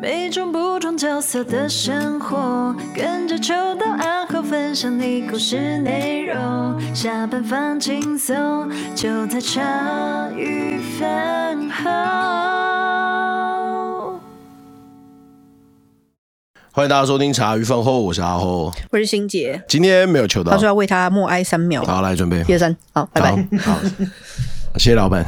每种不同角色的生活，跟着秋到暗号分享你故事内容。下班放轻松，就在茶余饭后。欢迎大家收听茶余饭后，我是阿后，我是欣姐。今天没有求到，他说要为他默哀三秒。好，来准备，一二三，好，拜拜。好，好谢谢老板，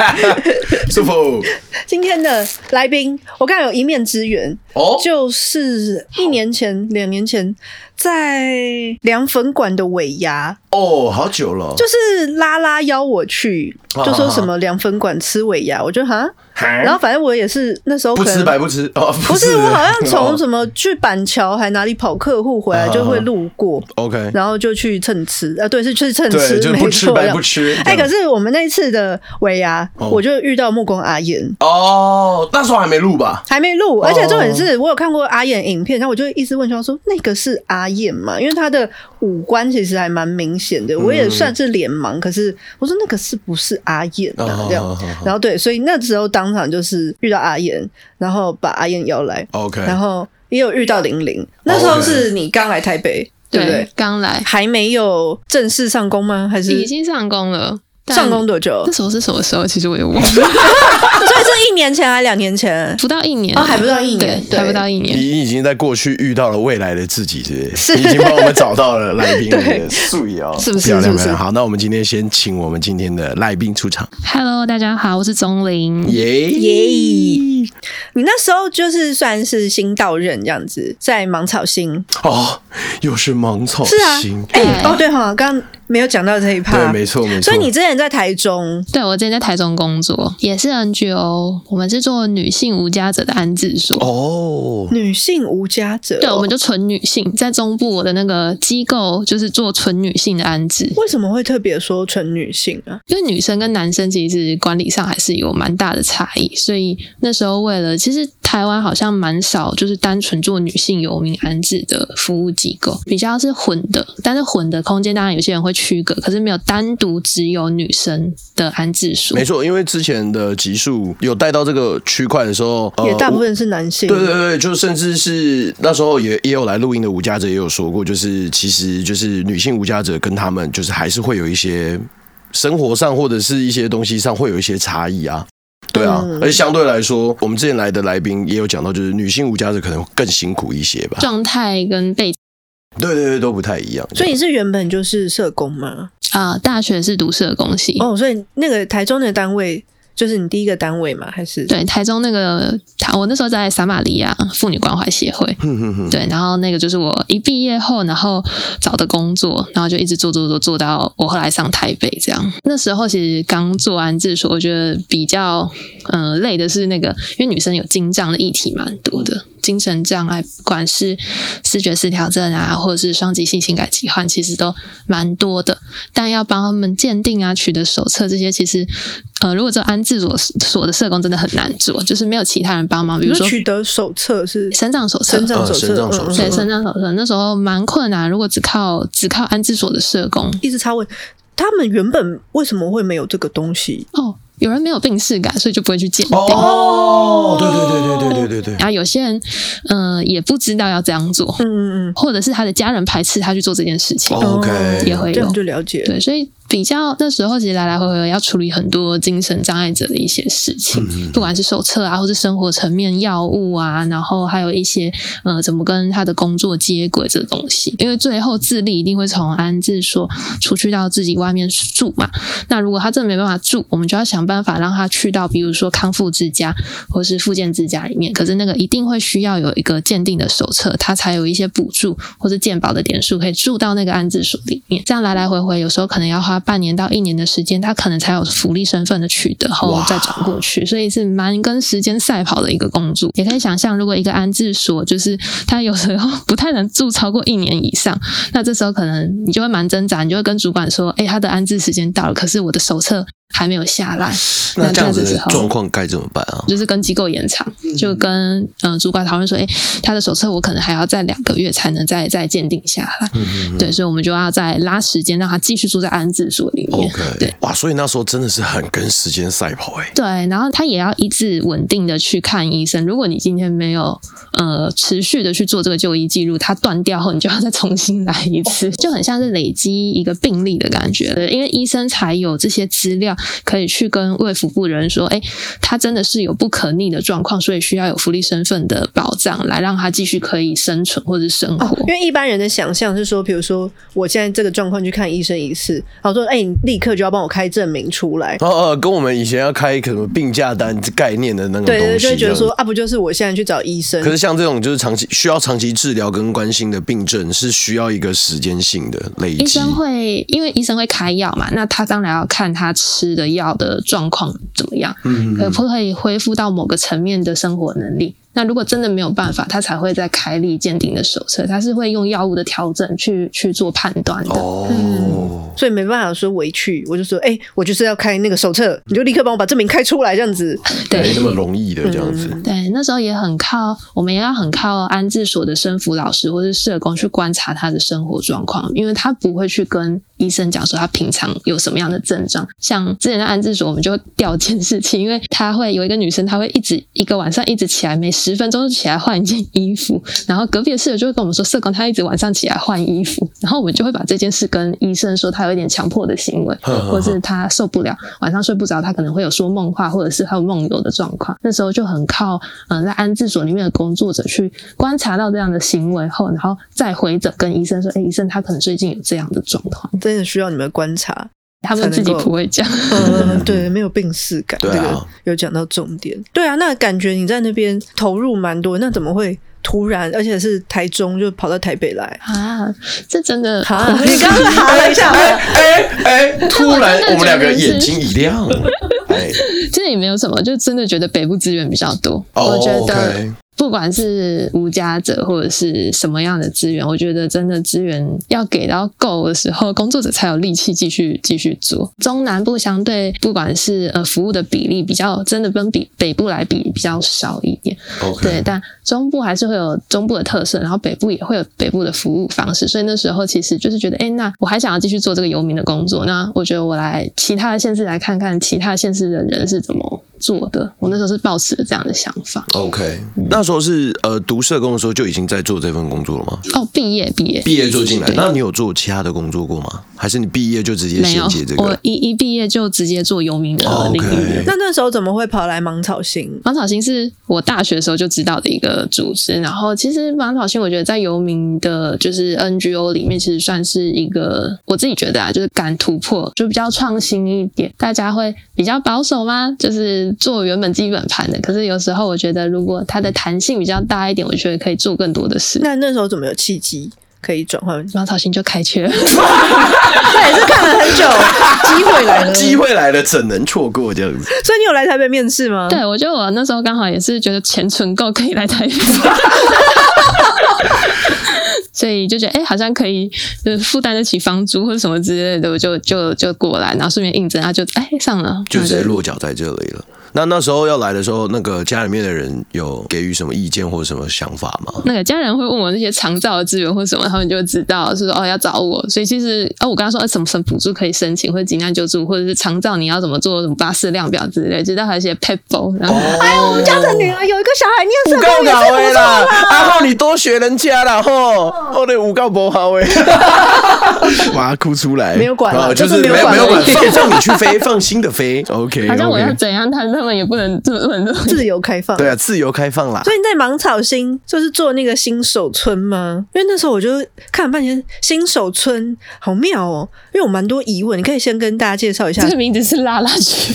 舒服。今天的来宾，我刚才有一面之缘哦，就是一年前、两年前在凉粉馆的尾牙。哦，好久了，就是拉拉邀我去，就说什么凉粉馆吃尾牙，我就哈。然后反正我也是那时候不吃白不吃哦，不是我好像从什么去板桥还哪里跑客户回来就会路过，OK，然后就去蹭吃啊，对，是去蹭吃，就不吃白不吃。哎，可是我们那次的尾牙，我就遇到木工阿燕。哦，那时候还没录吧？还没录，而且重点是我有看过阿燕影片，然后我就一直问他说那个是阿燕嘛？因为他的五官其实还蛮明显的，我也算是脸盲，可是我说那个是不是阿燕啊？这样，然后对，所以那时候当场就是遇到阿燕，然后把阿燕邀来，OK，然后也有遇到玲玲，那时候是你刚来台北，对不对？刚来，还没有正式上工吗？还是已经上工了？上工多久？那时候是什么时候？其实我也忘了。所以是一年前还是两年前？不到一年哦，还不到一年，还不到一年。你已经在过去遇到了未来的自己，是不是？你已经帮我们找到了来宾 的素颜，是不是？漂亮，漂亮。好，那我们今天先请我们今天的来宾出场。Hello，大家好，我是钟玲。耶耶！你那时候就是算是新到任这样子，在芒草星哦，又是芒草星。哎，哦对哈，刚。没有讲到这一趴，对，没错，没错。所以你之前在台中，对，我之前在台中工作，也是 NGO，我们是做女性无家者的安置所。哦，女性无家者，对，我们就纯女性，在中部我的那个机构就是做纯女性的安置。为什么会特别说纯女性啊？因为女生跟男生其实管理上还是有蛮大的差异，所以那时候为了，其实台湾好像蛮少就是单纯做女性游民安置的服务机构，比较是混的，但是混的空间当然有些人会。区隔，可是没有单独只有女生的安置所。没错，因为之前的集数有带到这个区块的时候，也大部分是男性。对对对，就甚至是那时候也也有来录音的无家者也有说过，就是其实就是女性无家者跟他们就是还是会有一些生活上或者是一些东西上会有一些差异啊。对啊，嗯、而且相对来说，我们之前来的来宾也有讲到，就是女性无家者可能更辛苦一些吧，状态跟背景。对对对，都不太一样。所以你是原本就是社工吗？啊，大学是读社工系。哦，所以那个台中的单位就是你第一个单位吗？还是对台中那个台，我那时候在撒玛利亚妇女关怀协会。对，然后那个就是我一毕业后，然后找的工作，然后就一直做做做做到我后来上台北这样。那时候其实刚做完自所，我觉得比较嗯、呃、累的是那个，因为女生有经障的议题蛮多的。精神障碍，不管是视觉失调症啊，或者是双极性情感疾患，其实都蛮多的。但要帮他们鉴定啊、取得手册这些，其实呃，如果做安置所所的社工真的很难做，就是没有其他人帮忙。比如说取得手册是身障手册，身障手册，对，身障手册那时候蛮困难。如果只靠只靠安置所的社工，一直插问他们原本为什么会没有这个东西哦。有人没有病逝感，所以就不会去鉴定。哦，对对对对对对对对。然后有些人，嗯、呃，也不知道要这样做，嗯嗯，或者是他的家人排斥他去做这件事情。OK，也会有，这样就了解。对，所以。比较那时候，其实来来回回要处理很多精神障碍者的一些事情，不管是手册啊，或是生活层面药物啊，然后还有一些呃，怎么跟他的工作接轨这东西。因为最后自立一定会从安置所出去到自己外面住嘛。那如果他真的没办法住，我们就要想办法让他去到，比如说康复之家或是复健之家里面。可是那个一定会需要有一个鉴定的手册，他才有一些补助或是健保的点数可以住到那个安置所里面。这样来来回回，有时候可能要花。半年到一年的时间，他可能才有福利身份的取得，然后再转过去，所以是蛮跟时间赛跑的一个工作。也可以想象，如果一个安置所就是他有时候不太能住超过一年以上，那这时候可能你就会蛮挣扎，你就会跟主管说：“哎，他的安置时间到了，可是我的手册还没有下来。那这样子的状况该怎么办啊？就是跟机构延长，就跟嗯主管讨论说，哎、欸，他的手册我可能还要再两个月才能再再鉴定下来。嗯嗯对，所以我们就要再拉时间，让他继续住在安置所里面。OK，对，哇，所以那时候真的是很跟时间赛跑哎、欸。对，然后他也要一直稳定的去看医生。如果你今天没有呃持续的去做这个就医记录，他断掉后，你就要再重新来一次，就很像是累积一个病例的感觉。对，因为医生才有这些资料可以去跟卫福部人说，哎，他真的是有不可逆的状况，所以需要有福利身份的保障，来让他继续可以生存或者生活。哦，因为一般人的想象是说，比如说我现在这个状况去看医生一次，然后说，哎，你立刻就要帮我开证明出来。哦哦，跟我们以前要开一个什么病假单概念的那个东西，对对，就会觉得说啊，不就是我现在去找医生？可是像这种就是长期需要长期治疗跟关心的病症，是需要一个时间性的累积。医生会，因为医生会开药嘛，那他当然要看他吃的药的状况怎么样，嗯，可不可以恢复到某个层面的生活能力。那如果真的没有办法，他才会再开立鉴定的手册，他是会用药物的调整去去做判断的。哦、嗯，所以没办法说回去，我就说，哎、欸，我就是要开那个手册，你就立刻帮我把证明开出来，这样子。对，没那么容易的这样子。嗯、对，那时候也很靠，我们也要很靠安置所的生辅老师或是社工去观察他的生活状况，因为他不会去跟医生讲说他平常有什么样的症状。像之前在安置所，我们就调监视器，因为他会有一个女生，她会一直一个晚上一直起来没。十分钟就起来换一件衣服，然后隔壁的室友就会跟我们说，社工他一直晚上起来换衣服，然后我们就会把这件事跟医生说，他有一点强迫的行为，或者是他受不了晚上睡不着，他可能会有说梦话，或者是还有梦游的状况。那时候就很靠嗯、呃，在安置所里面的工作者去观察到这样的行为后，然后再回诊跟医生说，哎，医生他可能最近有这样的状况，真的需要你们观察。他们自己不会讲，嗯，对，没有病逝感，这个有讲到重点。对啊，那感觉你在那边投入蛮多，那怎么会突然，而且是台中就跑到台北来啊？这真的，啊、你刚刚哈了一下，哎哎哎，突然我们两个眼睛一亮，哎，这也没有什么，就真的觉得北部资源比较多，哦、我觉得。不管是无家者或者是什么样的资源，我觉得真的资源要给到够的时候，工作者才有力气继续继续做。中南部相对不管是呃服务的比例比较，真的跟比北部来比比较少一点。对，但中部还是会有中部的特色，然后北部也会有北部的服务方式。所以那时候其实就是觉得，哎，那我还想要继续做这个游民的工作，那我觉得我来其他的县市来看看其他县市的人是怎么做的。我那时候是抱持了这样的想法。OK，那时候。是呃，读社工的时候就已经在做这份工作了吗？哦，毕业毕业毕业做进来，那你有做其他的工作过吗？还是你毕业就直接衔接这个？我一一毕业就直接做游民的领域。Okay. 那那时候怎么会跑来芒草心？芒草心是我大学的时候就知道的一个组织。然后其实芒草心，我觉得在游民的，就是 NGO 里面，其实算是一个我自己觉得啊，就是敢突破，就比较创新一点。大家会比较保守吗？就是做原本基本盘的。可是有时候我觉得，如果它的弹性比较大一点，我觉得可以做更多的事。那那时候怎么有契机可以转换？芒草心就开缺了，那也是看了很久，机会来了，机会来了，怎能错过这样子？所以你有来台北面试吗？对，我觉得我那时候刚好也是觉得钱存够，可以来台北，所以就觉得哎、欸，好像可以就是负担得起房租或者什么之类的，我就就就过来，然后顺便应征，他就哎、欸、上了，就直接落脚在这里了。那那时候要来的时候，那个家里面的人有给予什么意见或者什么想法吗？那个家人会问我那些长照的资源或什么，他们就知道是说哦要找我，所以其实哦我跟他说什么什么补助可以申请，或者急难救助，或者是长照你要怎么做什么巴士量表之类，知道还有一些 paper。然后哎呦，我们家的女儿有一个小孩念社工，五告搞啦，阿浩你多学人家啦吼，哦。对五告不好哎，哇哭出来，没有管了，就是没有没有管，放你去飞，放心的飞，OK，好像我要怎样他。他们也不能这么自由开放，对啊，自由开放啦。所以你在芒草心就是做那个新手村吗？因为那时候我就看了半天，新手村好妙哦。因为我蛮多疑问，你可以先跟大家介绍一下。这个名字是拉拉取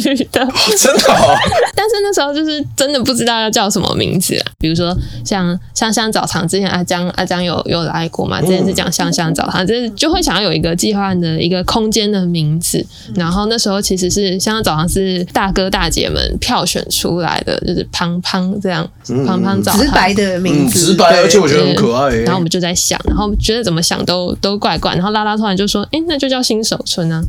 取的，哦、真的、哦。但是那时候就是真的不知道要叫什么名字，比如说像香香澡堂，之前阿江阿江有有来过嘛？之前是讲香香澡堂，就是就会想要有一个计划的一个空间的名字。然后那时候其实是香香澡堂是大哥大。大姐们票选出来的就是胖胖这样，胖胖澡堂，直白的名字，嗯，直白，而且我觉得很可爱。然后我们就在想，然后觉得怎么想都都怪怪。然后拉拉突然就说：“哎，那就叫新手村啊。”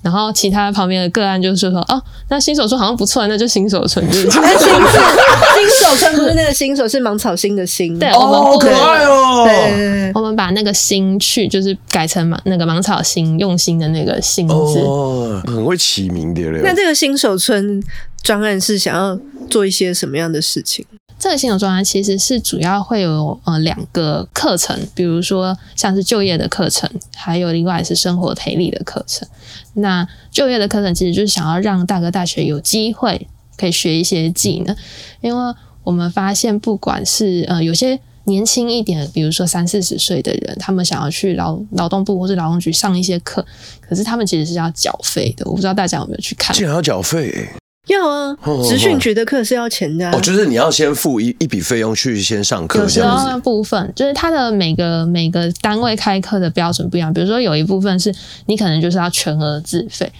然后其他旁边的个案就是说，哦，那新手村好像不错，那就新手村。就是、新 新手村不是那个新手，是芒草心的心。对，我们好可爱哦。对，我们把那个心去，就是改成芒那个芒草心，用心的那个心字。哦，很会起名的嘞。那这个新手村专案是想要做一些什么样的事情？这个新手专案其实是主要会有呃两个课程，比如说像是就业的课程，还有另外是生活陪理的课程。那就业的课程其实就是想要让大哥大学有机会可以学一些技能，因为我们发现不管是呃有些年轻一点，比如说三四十岁的人，他们想要去劳劳动部或是劳动局上一些课，可是他们其实是要缴费的。我不知道大家有没有去看？竟然要缴费？要啊，职训局的课是要钱的、啊、哦，就是你要先付一一笔费用去先上课，有时候部分就是它的每个每个单位开课的标准不一样，比如说有一部分是你可能就是要全额自费，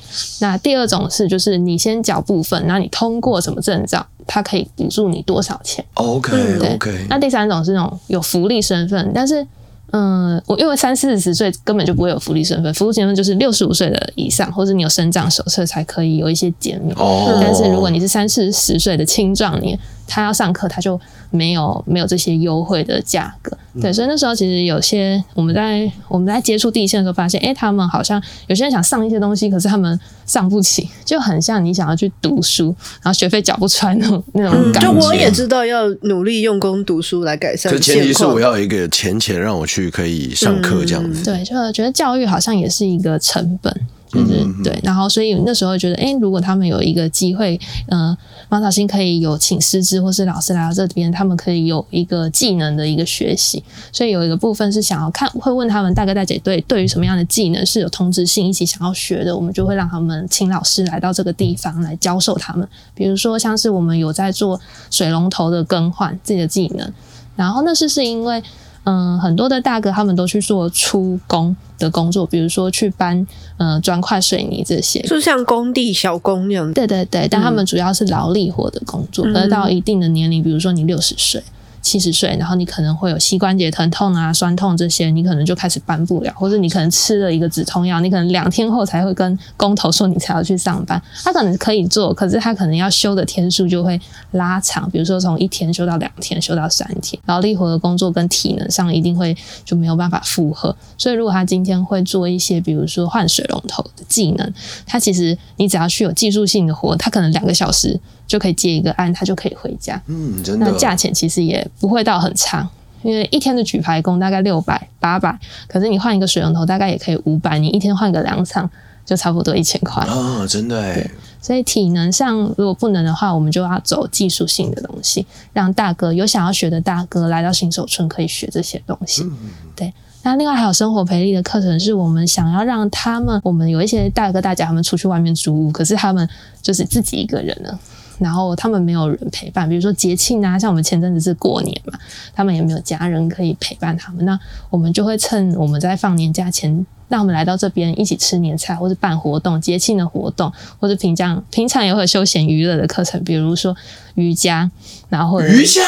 那第二种是就是你先缴部分，那你通过什么证照，它可以补助你多少钱？OK OK。那第三种是那种有福利身份，但是。嗯，我因为三四十岁根本就不会有福利身份，福利身份就是六十五岁的以上，或者你有生长手册才可以有一些减免。哦，但是如果你是三四十岁的青壮年，他要上课，他就没有没有这些优惠的价格，对，所以那时候其实有些我们在我们在接触第一线的时候，发现，哎、欸，他们好像有些人想上一些东西，可是他们上不起，就很像你想要去读书，然后学费缴不出来那种那种感觉。就我也知道要努力用功读书来改善，就前提是我要有一个钱钱让我去可以上课这样子。对，就觉得教育好像也是一个成本。就是对，然后所以那时候觉得，哎，如果他们有一个机会，嗯、呃，芒草心可以有请师资或是老师来到这边，他们可以有一个技能的一个学习。所以有一个部分是想要看，会问他们大哥大姐对对于什么样的技能是有通知性，一起想要学的，我们就会让他们请老师来到这个地方来教授他们。比如说像是我们有在做水龙头的更换自己的技能，然后那是是因为。嗯，很多的大哥他们都去做出工的工作，比如说去搬呃砖块、水泥这些，就像工地小工那样。对对对，但他们主要是劳力活的工作，而、嗯、到一定的年龄，比如说你六十岁。七十岁，然后你可能会有膝关节疼痛啊、酸痛这些，你可能就开始搬不了，或者你可能吃了一个止痛药，你可能两天后才会跟工头说你才要去上班。他可能可以做，可是他可能要休的天数就会拉长，比如说从一天休到两天，休到三天。劳力活的工作跟体能上一定会就没有办法负荷。所以如果他今天会做一些，比如说换水龙头的技能，他其实你只要去有技术性的活，他可能两个小时。就可以接一个案，他就可以回家。嗯，真的。那价钱其实也不会到很长，因为一天的举牌工大概六百八百，可是你换一个水龙头大概也可以五百，你一天换个两场就差不多一千块。啊，真的哎。所以体能上如果不能的话，我们就要走技术性的东西，让大哥有想要学的大哥来到新手村可以学这些东西。嗯，对。那另外还有生活培力的课程，是我们想要让他们，我们有一些大哥大姐他们出去外面租屋，可是他们就是自己一个人了。然后他们没有人陪伴，比如说节庆啊，像我们前阵子是过年嘛，他们也没有家人可以陪伴他们，那我们就会趁我们在放年假前，让我们来到这边一起吃年菜，或是办活动、节庆的活动，或者平常平常也会有休闲娱乐的课程，比如说瑜伽，然后或者瑜伽，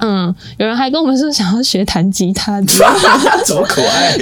嗯，有人还跟我们说想要学弹吉他，怎么可爱？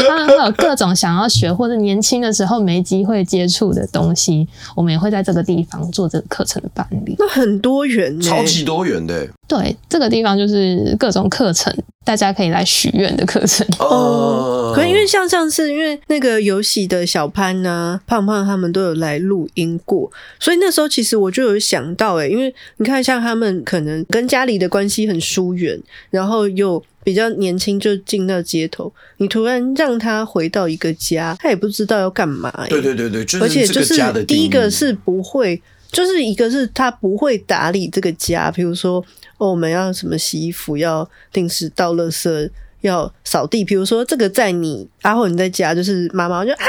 当然会有各种想要学或者年轻的时候没机会接触的东西，我们也会在这个地方做这个课程的办理。那很多元，超级多元的。对，这个地方就是各种课程，大家可以来许愿的课程。哦，可能因为像上次，因为那个游戏的小潘啊、胖胖他们都有来录音过，所以那时候其实我就有想到，哎，因为你看，像他们可能跟家里的关系很疏远，然后又比较年轻就进到街头，你突然让他回到一个家，他也不知道要干嘛。对对对对，而且就是第一个是不会，就是一个是他不会打理这个家，比如说。哦，我们要什么洗衣服，要定时倒垃圾，要扫地。比如说，这个在你阿后你在家，就是妈妈就阿后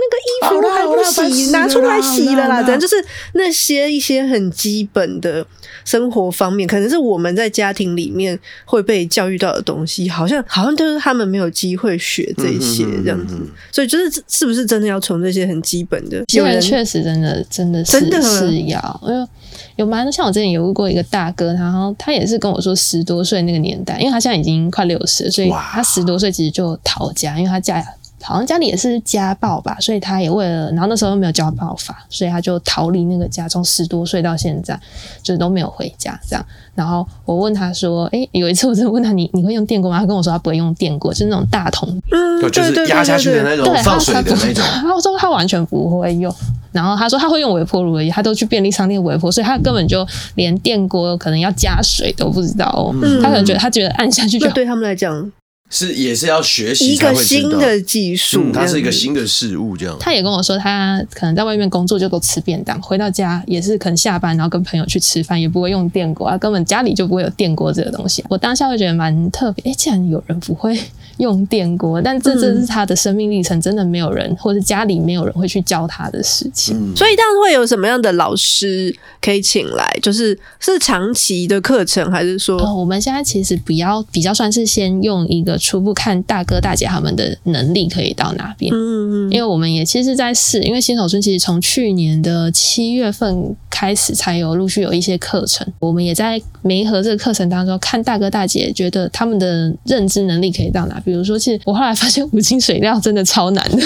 那个衣服都还不洗，拿出来洗了啦。等就是那些一些很基本的生活方面，可能是我们在家庭里面会被教育到的东西，好像好像就是他们没有机会学这些这样子。所以，就是是不是真的要从这些很基本的？有人确实真的真的是真的是要，因为。有蛮多，像我之前有遇过一个大哥，然后他也是跟我说十多岁那个年代，因为他现在已经快六十，所以他十多岁其实就逃家，因为他家好像家里也是家暴吧，所以他也为了，然后那时候又没有家暴法，所以他就逃离那个家，从十多岁到现在就是都没有回家这样。然后我问他说：“哎、欸，有一次我就问他，你你会用电锅吗？”他跟我说他不会用电锅，就是那种大桶，嗯，就是压下去的那种放水的那种。然后说他完全不会用，然后他说他会用微波炉而已，他都去便利商店微波，所以他根本就连电锅可能要加水都不知道哦。嗯、他可能觉得他觉得按下去就对他们来讲。是也是要学习一个新的技术，嗯，它是一个新的事物，这样。他也跟我说，他可能在外面工作就都吃便当，回到家也是可能下班然后跟朋友去吃饭，也不会用电锅啊，根本家里就不会有电锅这个东西。我当下会觉得蛮特别，哎、欸，竟然有人不会用电锅，但这这是他的生命历程，真的没有人或者家里没有人会去教他的事情。嗯、所以，当然会有什么样的老师可以请来？就是是长期的课程，还是说、呃，我们现在其实比较比较算是先用一个。初步看大哥大姐他们的能力可以到哪边？嗯嗯，因为我们也其实，在试，因为新手村其实从去年的七月份开始才有陆续有一些课程，我们也在媒合这个课程当中看大哥大姐觉得他们的认知能力可以到哪。比如说，其实我后来发现五金水料真的超难的，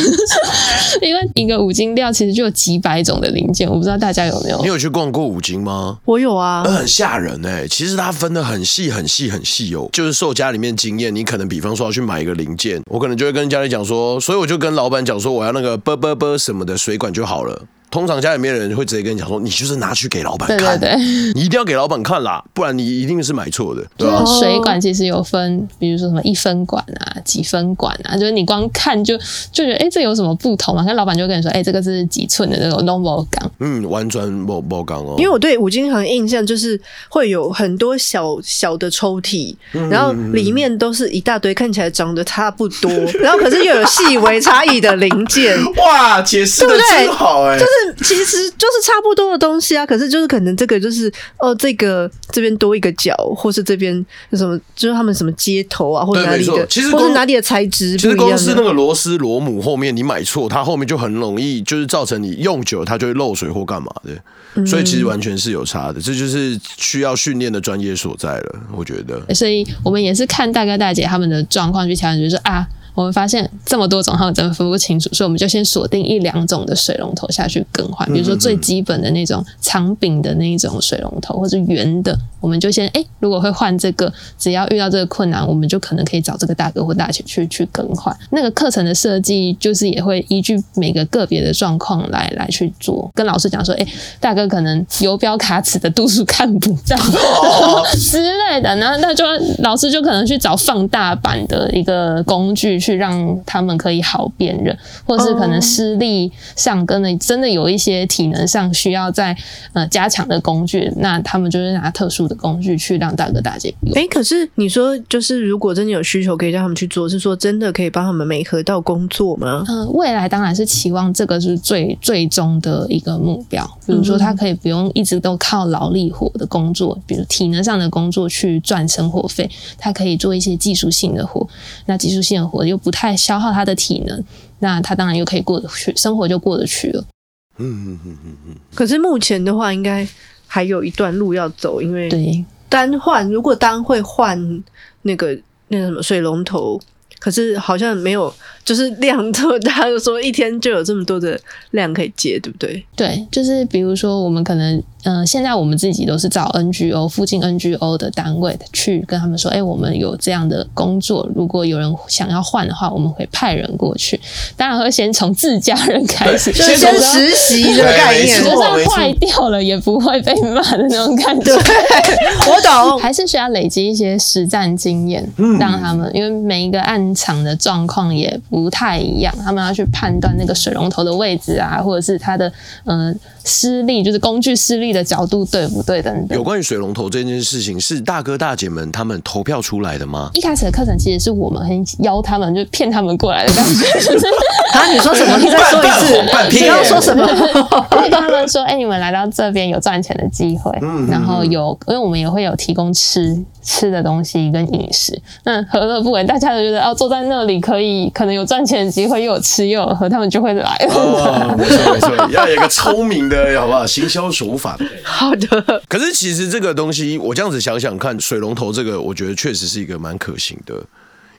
因为一个五金料其实就有几百种的零件，我不知道大家有没有？你有去逛过五金吗？我有啊，很吓人哎、欸，其实它分的很细很细很细哦，就是受家里面经验，你可能比方。比方说要去买一个零件，我可能就会跟家里讲说，所以我就跟老板讲说，我要那个啵啵啵什么的水管就好了。通常家里面的人会直接跟你讲说，你就是拿去给老板看，对对对，你一定要给老板看啦，不然你一定是买错的，对吧？水管其实有分，比如说什么一分管啊、几分管啊，就是你光看就就觉得，哎、欸，这有什么不同嘛？那老板就跟你说，哎、欸，这个是几寸的那种 normal 钢，嗯，完全 normal 钢哦。因为我对五金行印象就是会有很多小小的抽屉，然后里面都是一大堆看起来长得差不多，然后可是又有细微差异的零件。哇，解释的真好哎、欸，就是其实。就是差不多的东西啊，可是就是可能这个就是哦，这个这边多一个角，或是这边什么，就是他们什么接头啊，或者哪里的，其实或是哪里的材质。其实光是那个螺丝螺母后面你买错，它后面就很容易就是造成你用久它就会漏水或干嘛的。嗯、所以其实完全是有差的，这就是需要训练的专业所在了，我觉得。所以我们也是看大哥大姐他们的状况去调整，就是啊。我们发现这么多种，他们真的分不清楚，所以我们就先锁定一两种的水龙头下去更换。比如说最基本的那种长柄的那一种水龙头，或者圆的，我们就先哎，如果会换这个，只要遇到这个困难，我们就可能可以找这个大哥或大姐去去更换。那个课程的设计就是也会依据每个个别的状况来来去做。跟老师讲说，哎，大哥可能游标卡尺的度数看不到 之类的，然后那就老师就可能去找放大版的一个工具。去让他们可以好辨认，或是可能视力上跟的真的有一些体能上需要再呃加强的工具，那他们就是拿特殊的工具去让大哥大姐用。哎、欸，可是你说就是如果真的有需求，可以让他们去做，是说真的可以帮他们媒合到工作吗？嗯、呃，未来当然是期望这个是最最终的一个目标。比如说，他可以不用一直都靠劳力活的工作，比如体能上的工作去赚生活费，他可以做一些技术性的活。那技术性的活又不太消耗他的体能，那他当然又可以过得去，生活就过得去了。嗯嗯嗯嗯嗯。可是目前的话，应该还有一段路要走，因为对单换，如果单会换那个那个什么水龙头，可是好像没有。就是量多，大家就说一天就有这么多的量可以接，对不对？对，就是比如说我们可能，嗯、呃，现在我们自己都是找 NGO 附近 NGO 的单位去跟他们说，哎、欸，我们有这样的工作，如果有人想要换的话，我们会派人过去。当然会先从自家人开始，就先实习的概念，就算坏掉了也不会被骂的那种感觉。我懂，还是需要累积一些实战经验，让他们，因为每一个案场的状况也不。不太一样，他们要去判断那个水龙头的位置啊，或者是它的嗯施力，就是工具施力的角度对不对等等。有关于水龙头这件事情，是大哥大姐们他们投票出来的吗？一开始的课程其实是我们很邀他们，就骗他们过来的感觉。啊，你说什么？你再说一次。你刚刚说什么？我跟他们说，哎、欸，你们来到这边有赚钱的机会，嗯，然后有，因为我们也会有提供吃吃的东西跟饮食。那何乐不为？大家都觉得哦，坐在那里可以，可能有赚钱的机会，又有吃又有喝，他们就会来。哦，没错没错，要有一个聪明的，好不好？行销手法。好的。可是其实这个东西，我这样子想想看，水龙头这个，我觉得确实是一个蛮可行的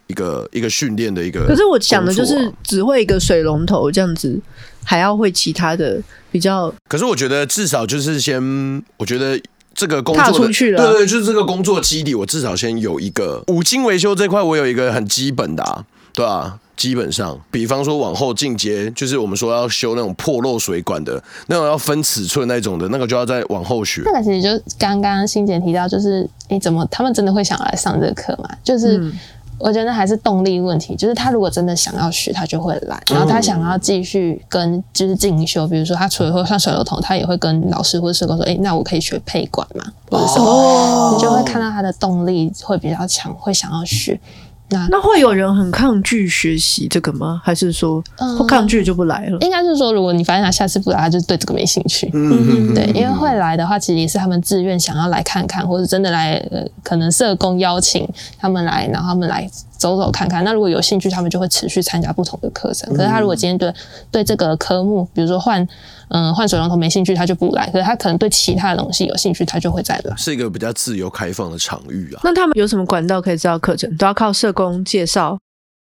一个一个训练的一个、啊。可是我想的就是只会一个水龙头这样子，还要会其他的比较。可是我觉得至少就是先，我觉得这个工作的出去了，对对，就是这个工作基地，我至少先有一个五金维修这块，我有一个很基本的、啊，对啊。基本上，比方说往后进阶，就是我们说要修那种破漏水管的，那种要分尺寸那种的，那个就要再往后学。那个其实就刚刚欣姐提到，就是你，怎么他们真的会想要来上这个课嘛？就是我觉得还是动力问题，就是他如果真的想要学，他就会来，然后他想要继续跟就是进修，比如说他除了会上水龙头，他也会跟老师或者社工说，哎，那我可以学配管嘛，或者什么，哦、你就会看到他的动力会比较强，会想要学。那那会有人很抗拒学习这个吗？还是说不抗拒就不来了？嗯、应该是说，如果你发现他下次不来，他就对这个没兴趣。嗯，对，因为会来的话，其实也是他们自愿想要来看看，或者真的来，呃，可能社工邀请他们来，然后他们来走走看看。那如果有兴趣，他们就会持续参加不同的课程。可是他如果今天对对这个科目，比如说换。嗯，换水龙头没兴趣，他就不来。可是他可能对其他的东西有兴趣，他就会再来。是一个比较自由开放的场域啊。那他们有什么管道可以知道课程？都要靠社工介绍。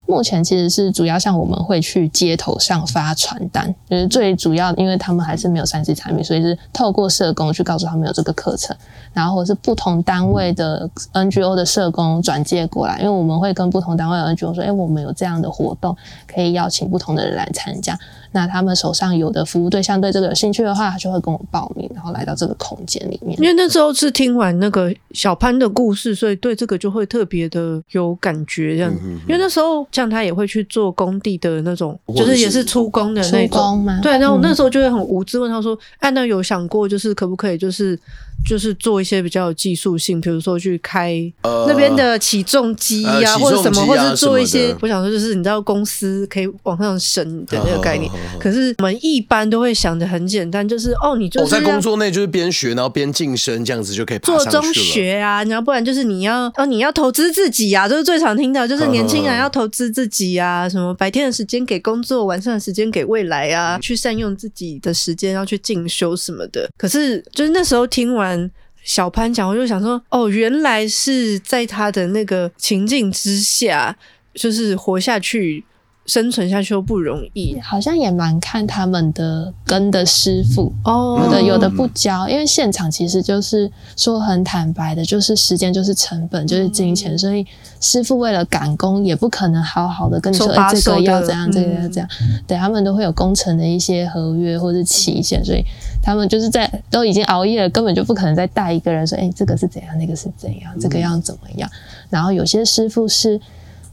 目前其实是主要像我们会去街头上发传单，就是最主要，因为他们还是没有三 C 产品，所以是透过社工去告诉他们有这个课程，然后或是不同单位的 NGO 的社工转介过来，因为我们会跟不同单位的 NGO 说，哎，我们有这样的活动，可以邀请不同的人来参加。那他们手上有的服务对象对这个有兴趣的话，他就会跟我报名，然后来到这个空间里面。因为那时候是听完那个小潘的故事，所以对这个就会特别的有感觉，这样。嗯、哼哼因为那时候像他也会去做工地的那种，就是也是出工的那种。对，然后那时候就会很无知问他说：“哎、嗯，那有想过就是可不可以就是？”就是做一些比较有技术性，比如说去开那边的起重机啊，呃、或者什么，或者做一些。我想说，就是你知道公司可以往上升的那个概念。可是我们一般都会想的很简单，就是哦，你就是在工作内就是边学，然后边晋升，这样子就可以。做中学啊，然后不然就是你要哦，你要投资自己啊，就是最常听到，就是年轻人要投资自己啊，什么白天的时间给工作，晚上的时间给未来啊，去善用自己的时间，要去进修什么的。可是就是那时候听完。小潘讲，我就想说，哦，原来是在他的那个情境之下，就是活下去。生存下去又不容易，好像也蛮看他们的跟的师傅哦，有的有的不教，因为现场其实就是说很坦白的，就是时间就是成本，就是金钱，所以师傅为了赶工，也不可能好好的跟你说，哎，这个要怎样，这个要怎样，对，他们都会有工程的一些合约或者期限，所以他们就是在都已经熬夜了，根本就不可能再带一个人说，哎，这个是怎样，那个是怎样，这个要怎么样，然后有些师傅是。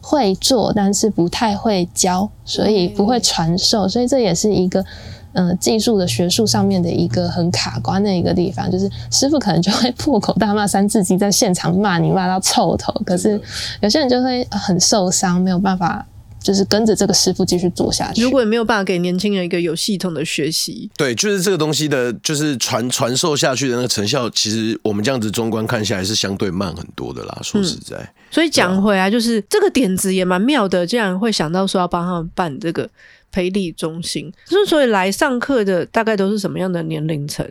会做，但是不太会教，所以不会传授，所以这也是一个，嗯、呃，技术的学术上面的一个很卡关的一个地方，就是师傅可能就会破口大骂三字经，在现场骂你骂到臭头，可是有些人就会很受伤，没有办法。就是跟着这个师傅继续做下去。如果也没有办法给年轻人一个有系统的学习，对，就是这个东西的，就是传传授下去的那个成效，其实我们这样子中观看下来是相对慢很多的啦。说实在，嗯、所以讲回来，就是这个点子也蛮妙的，竟然会想到说要帮他们办这个培力中心。就是所以来上课的大概都是什么样的年龄层？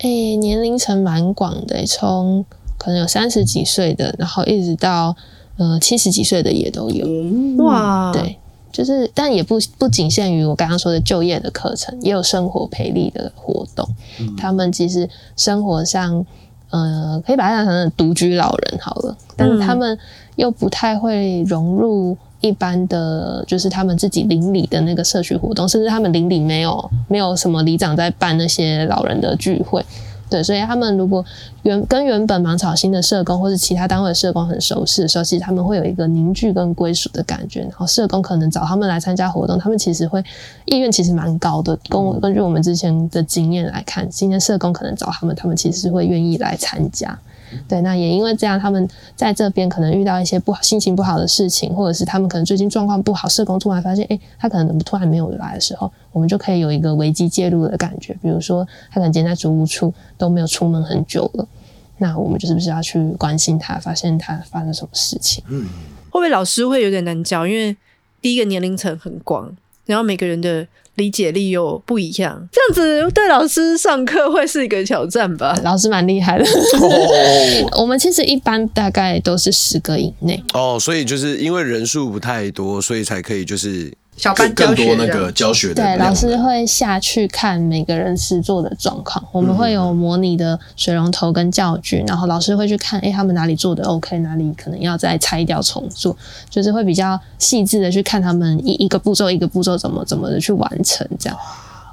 诶、欸，年龄层蛮广的，从可能有三十几岁的，然后一直到。呃，七十几岁的也都有哇，对，就是，但也不不仅限于我刚刚说的就业的课程，也有生活培力的活动。嗯、他们其实生活上，呃，可以把它当成独居老人好了，但是他们又不太会融入一般的，就是他们自己邻里的那个社区活动，甚至他们邻里没有没有什么里长在办那些老人的聚会。对，所以他们如果原跟原本芒草新的社工或是其他单位的社工很熟悉的时候，其实他们会有一个凝聚跟归属的感觉。然后社工可能找他们来参加活动，他们其实会意愿其实蛮高的。跟我根据我们之前的经验来看，今天社工可能找他们，他们其实是会愿意来参加。对，那也因为这样，他们在这边可能遇到一些不好、心情不好的事情，或者是他们可能最近状况不好，社工突然发现，哎，他可能怎么突然没有来的时候，我们就可以有一个危机介入的感觉。比如说，他可能今天在租屋处都没有出门很久了，那我们就是不是要去关心他，发现他发生什么事情？嗯，会不会老师会有点难教？因为第一个年龄层很广，然后每个人的理解力又不一样，这样子对老师上课会是一个挑战吧？老师蛮厉害的。哦、我们其实一般大概都是十个以内。哦，所以就是因为人数不太多，所以才可以就是。小班更多那个教学的，对，老师会下去看每个人实作的状况。我们会有模拟的水龙头跟教具，然后老师会去看，哎，他们哪里做的 OK，哪里可能要再拆掉重做，就是会比较细致的去看他们一一个步骤一个步骤怎么怎么的去完成这样。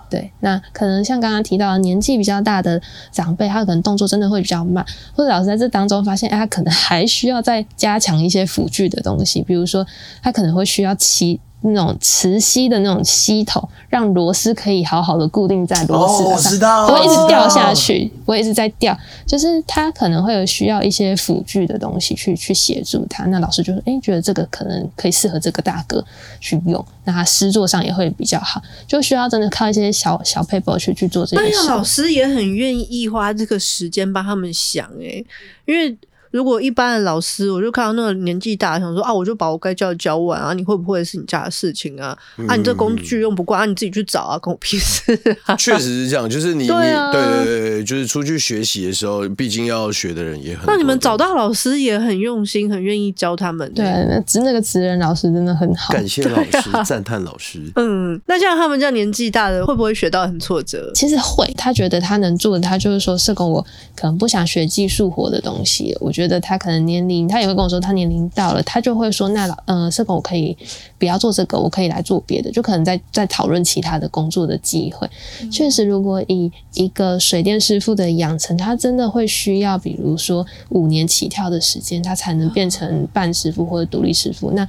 对，那可能像刚刚提到的年纪比较大的长辈，他可能动作真的会比较慢，或者老师在这当中发现，哎，他可能还需要再加强一些辅具的东西，比如说他可能会需要骑。那种磁吸的那种吸头，让螺丝可以好好的固定在螺丝上，不会一直掉下去，不会一直在掉。就是他可能会有需要一些辅具的东西去去协助他。那老师就说，哎、欸，觉得这个可能可以适合这个大哥去用，那他施作上也会比较好。就需要真的靠一些小 小配包去去做这些事。老师也很愿意花这个时间帮他们想、欸，诶，因为。如果一般的老师，我就看到那个年纪大，想说啊，我就把我该教的教完啊，你会不会是你家的事情啊？嗯、啊，你这工具用不惯啊，你自己去找啊，关我屁事啊！确实是这样，就是你，对啊，对对对，就是出去学习的时候，毕竟要学的人也很。那你们找到老师也很用心，很愿意教他们。对，那职那个职人老师真的很好，感谢老师，赞叹、啊、老师。嗯，那像他们这样年纪大的，会不会学到很挫折？其实会，他觉得他能做的，他就是说，社工我可能不想学技术活的东西，我觉得他可能年龄。他也会跟我说，他年龄到了，他就会说，那老呃，社工我可以不要做这个，我可以来做别的，就可能在在讨论其他的工作的机会。嗯、确实，如果以一个水电师傅的养成，他真的会需要，比如说五年起跳的时间，他才能变成半师傅或者独立师傅。那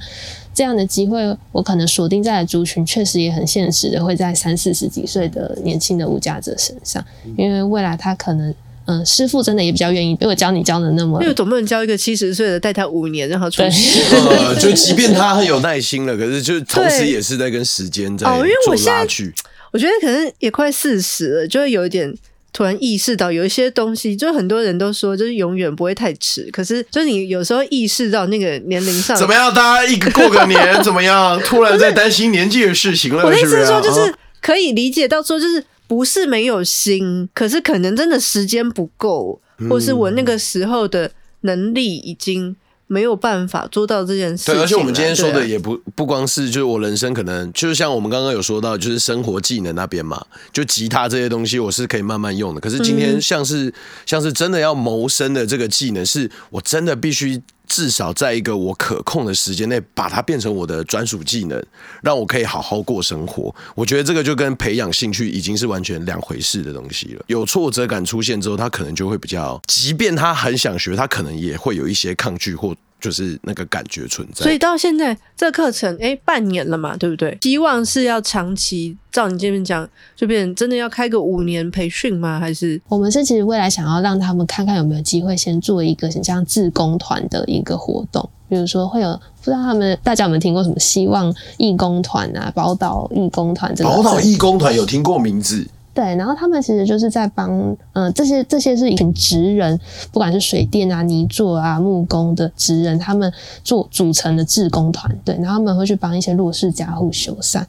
这样的机会，我可能锁定在的族群，确实也很现实的，会在三四十几岁的年轻的无家者身上，因为未来他可能。嗯，师傅真的也比较愿意，因为教你教的那么，因为总不能教一个七十岁的带他五年让他出师。呃，就即便他很有耐心了，可是就同时也是在跟时间在做拉锯。我觉得可能也快四十了，就会有一点突然意识到有一些东西，就很多人都说就是永远不会太迟，可是就是你有时候意识到那个年龄上怎么样，大家一个过个年 怎么样，突然在担心年纪的事情了，是不是？我的意思是说，就是可以理解到说，就是。不是没有心，可是可能真的时间不够，或是我那个时候的能力已经没有办法做到这件事。对，而且我们今天说的也不不光是，就是我人生可能就是像我们刚刚有说到，就是生活技能那边嘛，就吉他这些东西我是可以慢慢用的。可是今天像是像是真的要谋生的这个技能，是我真的必须。至少在一个我可控的时间内，把它变成我的专属技能，让我可以好好过生活。我觉得这个就跟培养兴趣已经是完全两回事的东西了。有挫折感出现之后，他可能就会比较，即便他很想学，他可能也会有一些抗拒或。就是那个感觉存在，所以到现在这课程哎、欸，半年了嘛，对不对？希望是要长期，照你这边讲，就变成真的要开个五年培训吗？还是我们是其实未来想要让他们看看有没有机会先做一个很像志工团的一个活动，比如说会有不知道他们大家有没有听过什么希望义工团啊，宝岛义工团这个，宝岛义工团有听过名字。对，然后他们其实就是在帮，嗯、呃，这些这些是一群职人，不管是水电啊、泥作啊、木工的职人，他们做组成的志工团队，然后他们会去帮一些弱势家户修缮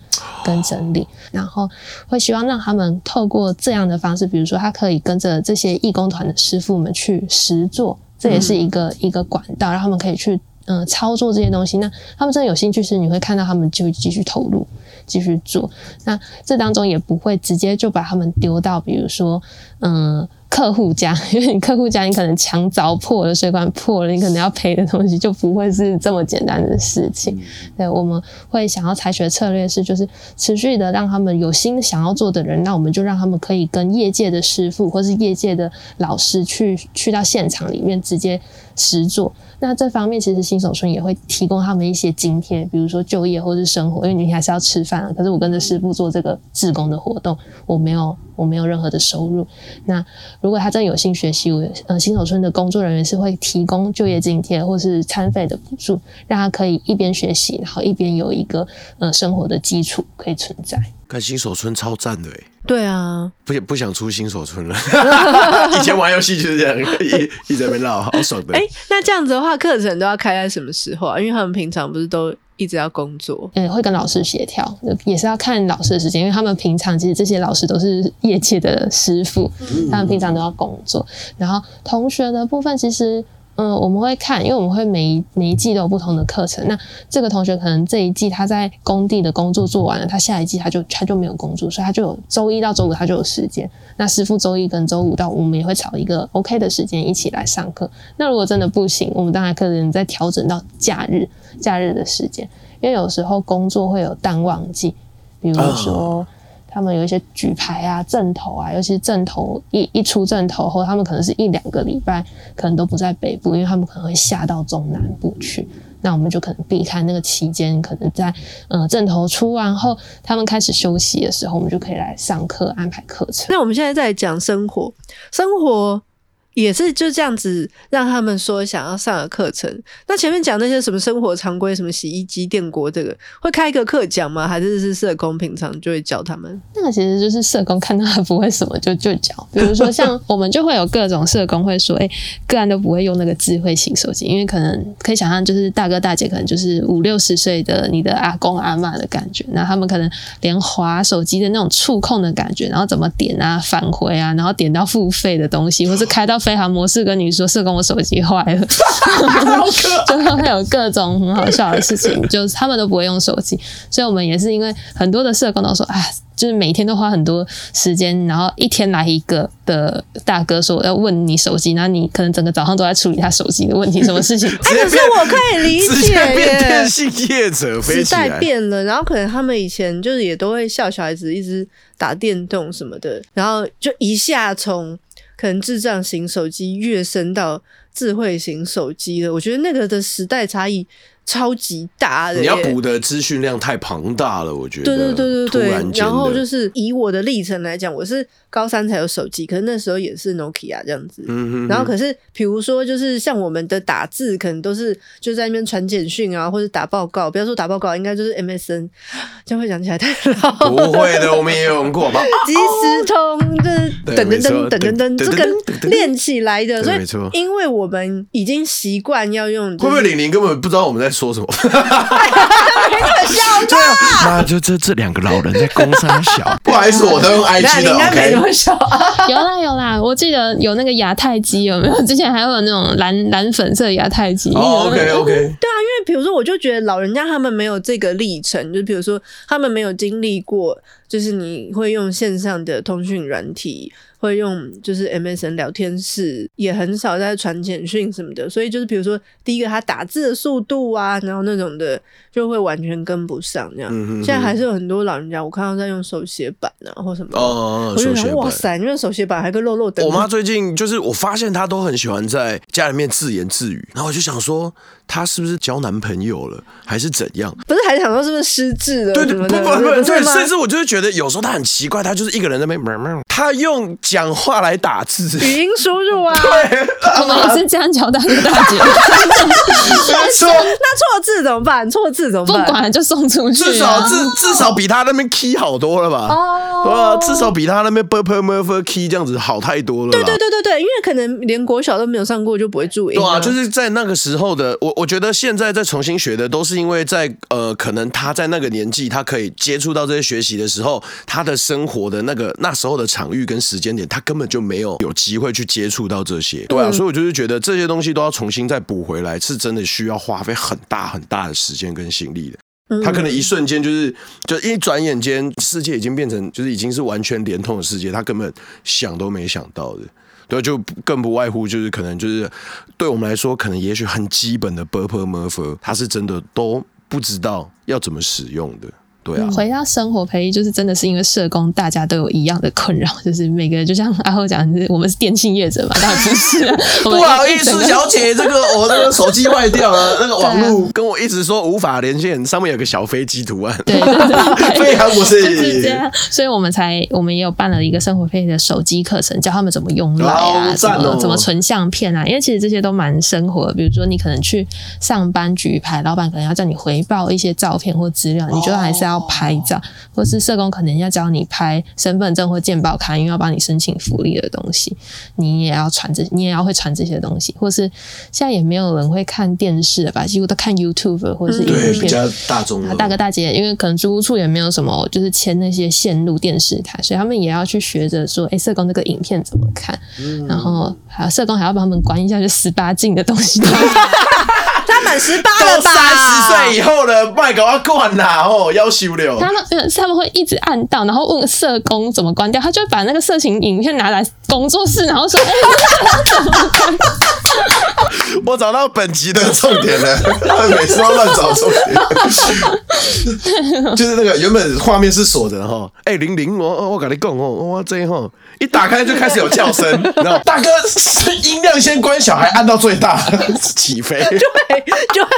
跟整理，然后会希望让他们透过这样的方式，比如说他可以跟着这些义工团的师傅们去实做，这也是一个、嗯、一个管道，让他们可以去嗯、呃、操作这些东西。那他们真的有兴趣时，你会看到他们就继续投入。继续做，那这当中也不会直接就把他们丢到，比如说，嗯，客户家，因为你客户家你可能墙凿破了，水管破了，你可能要赔的东西就不会是这么简单的事情。对，我们会想要采取的策略是，就是持续的让他们有心想要做的人，那我们就让他们可以跟业界的师傅或是业界的老师去去到现场里面直接实做。那这方面其实新手村也会提供他们一些津贴，比如说就业或是生活，因为你还是要吃饭啊。可是我跟着师傅做这个志工的活动，我没有我没有任何的收入。那如果他真有心学习，我呃新手村的工作人员是会提供就业津贴或是餐费的补助，让他可以一边学习，然后一边有一个呃生活的基础可以存在。看新手村超赞的诶，对啊，不不想出新手村了。以前玩游戏就是这样，一一直在那边绕，好爽的。哎、欸，那这样子的话，课程都要开在什么时候啊？因为他们平常不是都一直要工作？嗯，会跟老师协调，也是要看老师的时间，因为他们平常其实这些老师都是业界的师傅，他们平常都要工作。然后同学的部分其实。嗯，我们会看，因为我们会每一每一季都有不同的课程。那这个同学可能这一季他在工地的工作做完了，他下一季他就他就没有工作，所以他就有周一到周五他就有时间。那师傅周一跟周五到我们也会找一个 OK 的时间一起来上课。那如果真的不行，我们当然可能再调整到假日假日的时间，因为有时候工作会有淡旺季，比如说。他们有一些举牌啊、阵头啊，尤其是阵头一一出阵头后，他们可能是一两个礼拜，可能都不在北部，因为他们可能会下到中南部去。那我们就可能避开那个期间，可能在嗯阵头出完后，他们开始休息的时候，我们就可以来上课安排课程。那我们现在在讲生活，生活。也是就这样子让他们说想要上的课程。那前面讲那些什么生活常规，什么洗衣机、电锅，这个会开一个课讲吗？还是是社工平常就会教他们？那个其实就是社工看到他不会什么就就教。比如说像我们就会有各种社工会说，哎、个案都不会用那个智慧型手机，因为可能可以想象，就是大哥大姐可能就是五六十岁的你的阿公阿嬷的感觉，那他们可能连滑手机的那种触控的感觉，然后怎么点啊、返回啊，然后点到付费的东西，或是开到。飞航模式跟你说，社工我手机坏了，就会有各种很好笑的事情，就是他们都不会用手机，所以我们也是因为很多的社工都说，哎，就是每天都花很多时间，然后一天来一个的大哥说要问你手机，那你可能整个早上都在处理他手机的问题，什么事情？哎，可是我可以理解耶，电信业者时代变了，然后可能他们以前就是也都会笑小孩子一直打电动什么的，然后就一下从。可能智障型手机跃升到智慧型手机了，我觉得那个的时代差异超级大的。你要补的资讯量太庞大了，我觉得。对对对对对。然后就是以我的历程来讲，我是。高三才有手机，可是那时候也是 Nokia 这样子。嗯哼哼。然后可是，比如说，就是像我们的打字，可能都是就在那边传简讯啊，或者打报告。不要说打报告，应该就是 MSN。这样会讲起来太老。不会的，我们也有用过吧？即时通，就是噔噔噔噔噔噔，这个练起来的。所以，因为我们已经习惯要用。会不会玲玲根本不知道我们在说什么？没可笑的。那就这这两个老人在攻三小。不好意思，我都用 IG 的。OK。有啦有啦，我记得有那个亚太机，有没有？之前还有那种蓝蓝粉色亚太机。Oh, OK OK。对啊，因为比如说，我就觉得老人家他们没有这个历程，就比如说他们没有经历过，就是你会用线上的通讯软体。会用就是 MSN 聊天室，也很少在传简讯什么的，所以就是比如说第一个他打字的速度啊，然后那种的就会完全跟不上这样。嗯、哼哼现在还是有很多老人家，我看到在用手写板啊或什么。哦，我就想哇塞，因为手写板还跟肉肉等。我妈最近就是我发现她都很喜欢在家里面自言自语，然后我就想说。她是不是交男朋友了，还是怎样？不是，还是想说是不是失智了？对对，不不不，对，甚至我就是觉得有时候她很奇怪，她就是一个人在那边，她用讲话来打字，语音输入啊。对，我们也是这样教大哥大姐。错，那错字怎么办？错字怎么办？不管就送出去。至少至至少比他那边 key 好多了吧？哦，对至少比他那边 purple murphy key 这样子好太多了。对对对对对，因为可能连国小都没有上过，就不会注意。对啊，就是在那个时候的我。我觉得现在再重新学的，都是因为在呃，可能他在那个年纪，他可以接触到这些学习的时候，他的生活的那个那时候的场域跟时间点，他根本就没有有机会去接触到这些。对啊，所以我就是觉得这些东西都要重新再补回来，是真的需要花费很大很大的时间跟心力的。他可能一瞬间就是，就一转眼间，世界已经变成就是已经是完全连通的世界，他根本想都没想到的。对，就更不外乎就是可能就是对我们来说，可能也许很基本的 b u r p e r m u r f e r 他是真的都不知道要怎么使用的。对啊，回到生活培育，就是真的是因为社工，大家都有一样的困扰，就是每个人就像阿后讲，我们是电信业者嘛，当然不是、啊。不好意思，小姐，这个 我那个手机坏掉了，那个网络跟我一直说无法连线，上面有个小飞机图案。对对对，非常不是。是这样，所以我们才我们也有办了一个生活培育的手机课程，教他们怎么用来啊，怎么怎么存相片啊，因为其实这些都蛮生活的。比如说你可能去上班举牌，老板可能要叫你回报一些照片或资料，你觉得还是要。要拍照，或是社工可能要教你拍身份证或健保卡，因为要帮你申请福利的东西，你也要传这，你也要会传这些东西。或是现在也没有人会看电视了吧？几乎都看 YouTube 或者是影片，对，比较大众。大哥大姐，因为可能租屋处也没有什么，就是签那些线路电视台，所以他们也要去学着说，哎，社工这个影片怎么看？嗯、然后还有社工还要帮他们关一下就十八禁的东西。他满十八了吧？岁以后的麦搞要关啦哦，要修了。他们他们会一直按到，然后问社工怎么关掉，他就会把那个色情影片拿来工作室，然后说：“哎、欸，怎么关？”我找到本集的重点了，他们每次都乱找重点，就是那个原本画面是锁着哈，哎、欸，玲玲，我我跟你讲哦，我这哈一打开就开始有叫声，然后大哥音量先关小，还按到最大起飞。就会，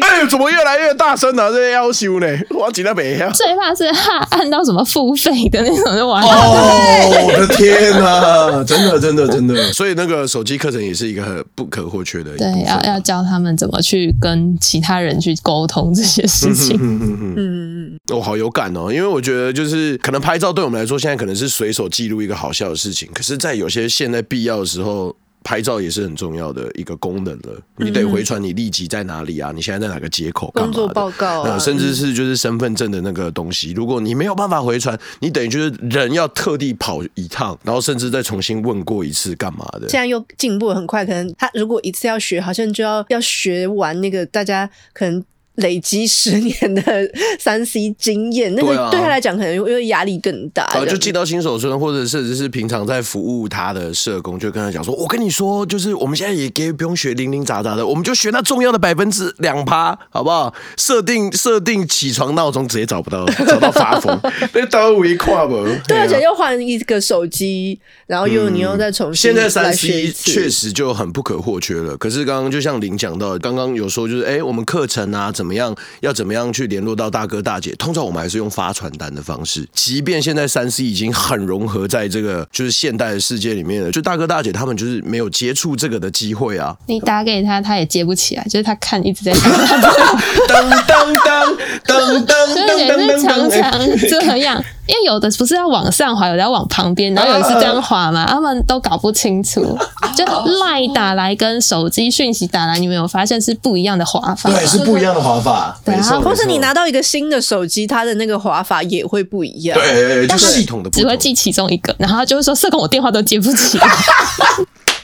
哎，怎么越来越大声了？这些要求呢？我紧张没呀。最怕是他按到什么付费的那种就完了。哦，我的天哪！真的，真的，真的。所以那个手机课程也是一个很不可或缺的。对，要要教他们怎么去跟其他人去沟通这些事情。嗯嗯嗯嗯。我好有感哦，因为我觉得就是可能拍照对我们来说，现在可能是随手记录一个好笑的事情，可是，在有些现在必要的时候。拍照也是很重要的一个功能了，你得回传你立即在哪里啊？你现在在哪个街口？工作报告啊，甚至是就是身份证的那个东西，如果你没有办法回传，你等于就是人要特地跑一趟，然后甚至再重新问过一次干嘛的？现在又进步很快，可能他如果一次要学，好像就要要学完那个大家可能。累积十年的三 C 经验，那个对他来讲可能因为压力更大。啊，就寄到新手村，或者甚至是平常在服务他的社工，就跟他讲说：“我跟你说，就是我们现在也给不用学零零杂杂的，我们就学那重要的百分之两趴，好不好？设定设定起床闹钟，直接找不到，找到发疯。那到位跨不？对，而且又换一个手机，然后又你又再重新。现在三 C 确实就很不可或缺了。可是刚刚就像林讲到，刚刚有说就是，哎，我们课程啊怎么？怎么样？要怎么样去联络到大哥大姐？通常我们还是用发传单的方式。即便现在三 C 已经很融合在这个就是现代的世界里面了，就大哥大姐他们就是没有接触这个的机会啊。你打给他，他也接不起来，就是他看一直在看。噔噔噔噔噔噔噔，常常这样。因为有的不是要往上滑，有的要往旁边，然后有的是这样滑嘛，他们都搞不清楚。就赖打来跟手机讯息打来，你们有发现是不一样的滑法？对，是不一样的滑法。对啊，或是你拿到一个新的手机，它的那个滑法也会不一样。对，就是系统的不同，只会记其中一个，然后他就会说：“社工，我电话都接不起。”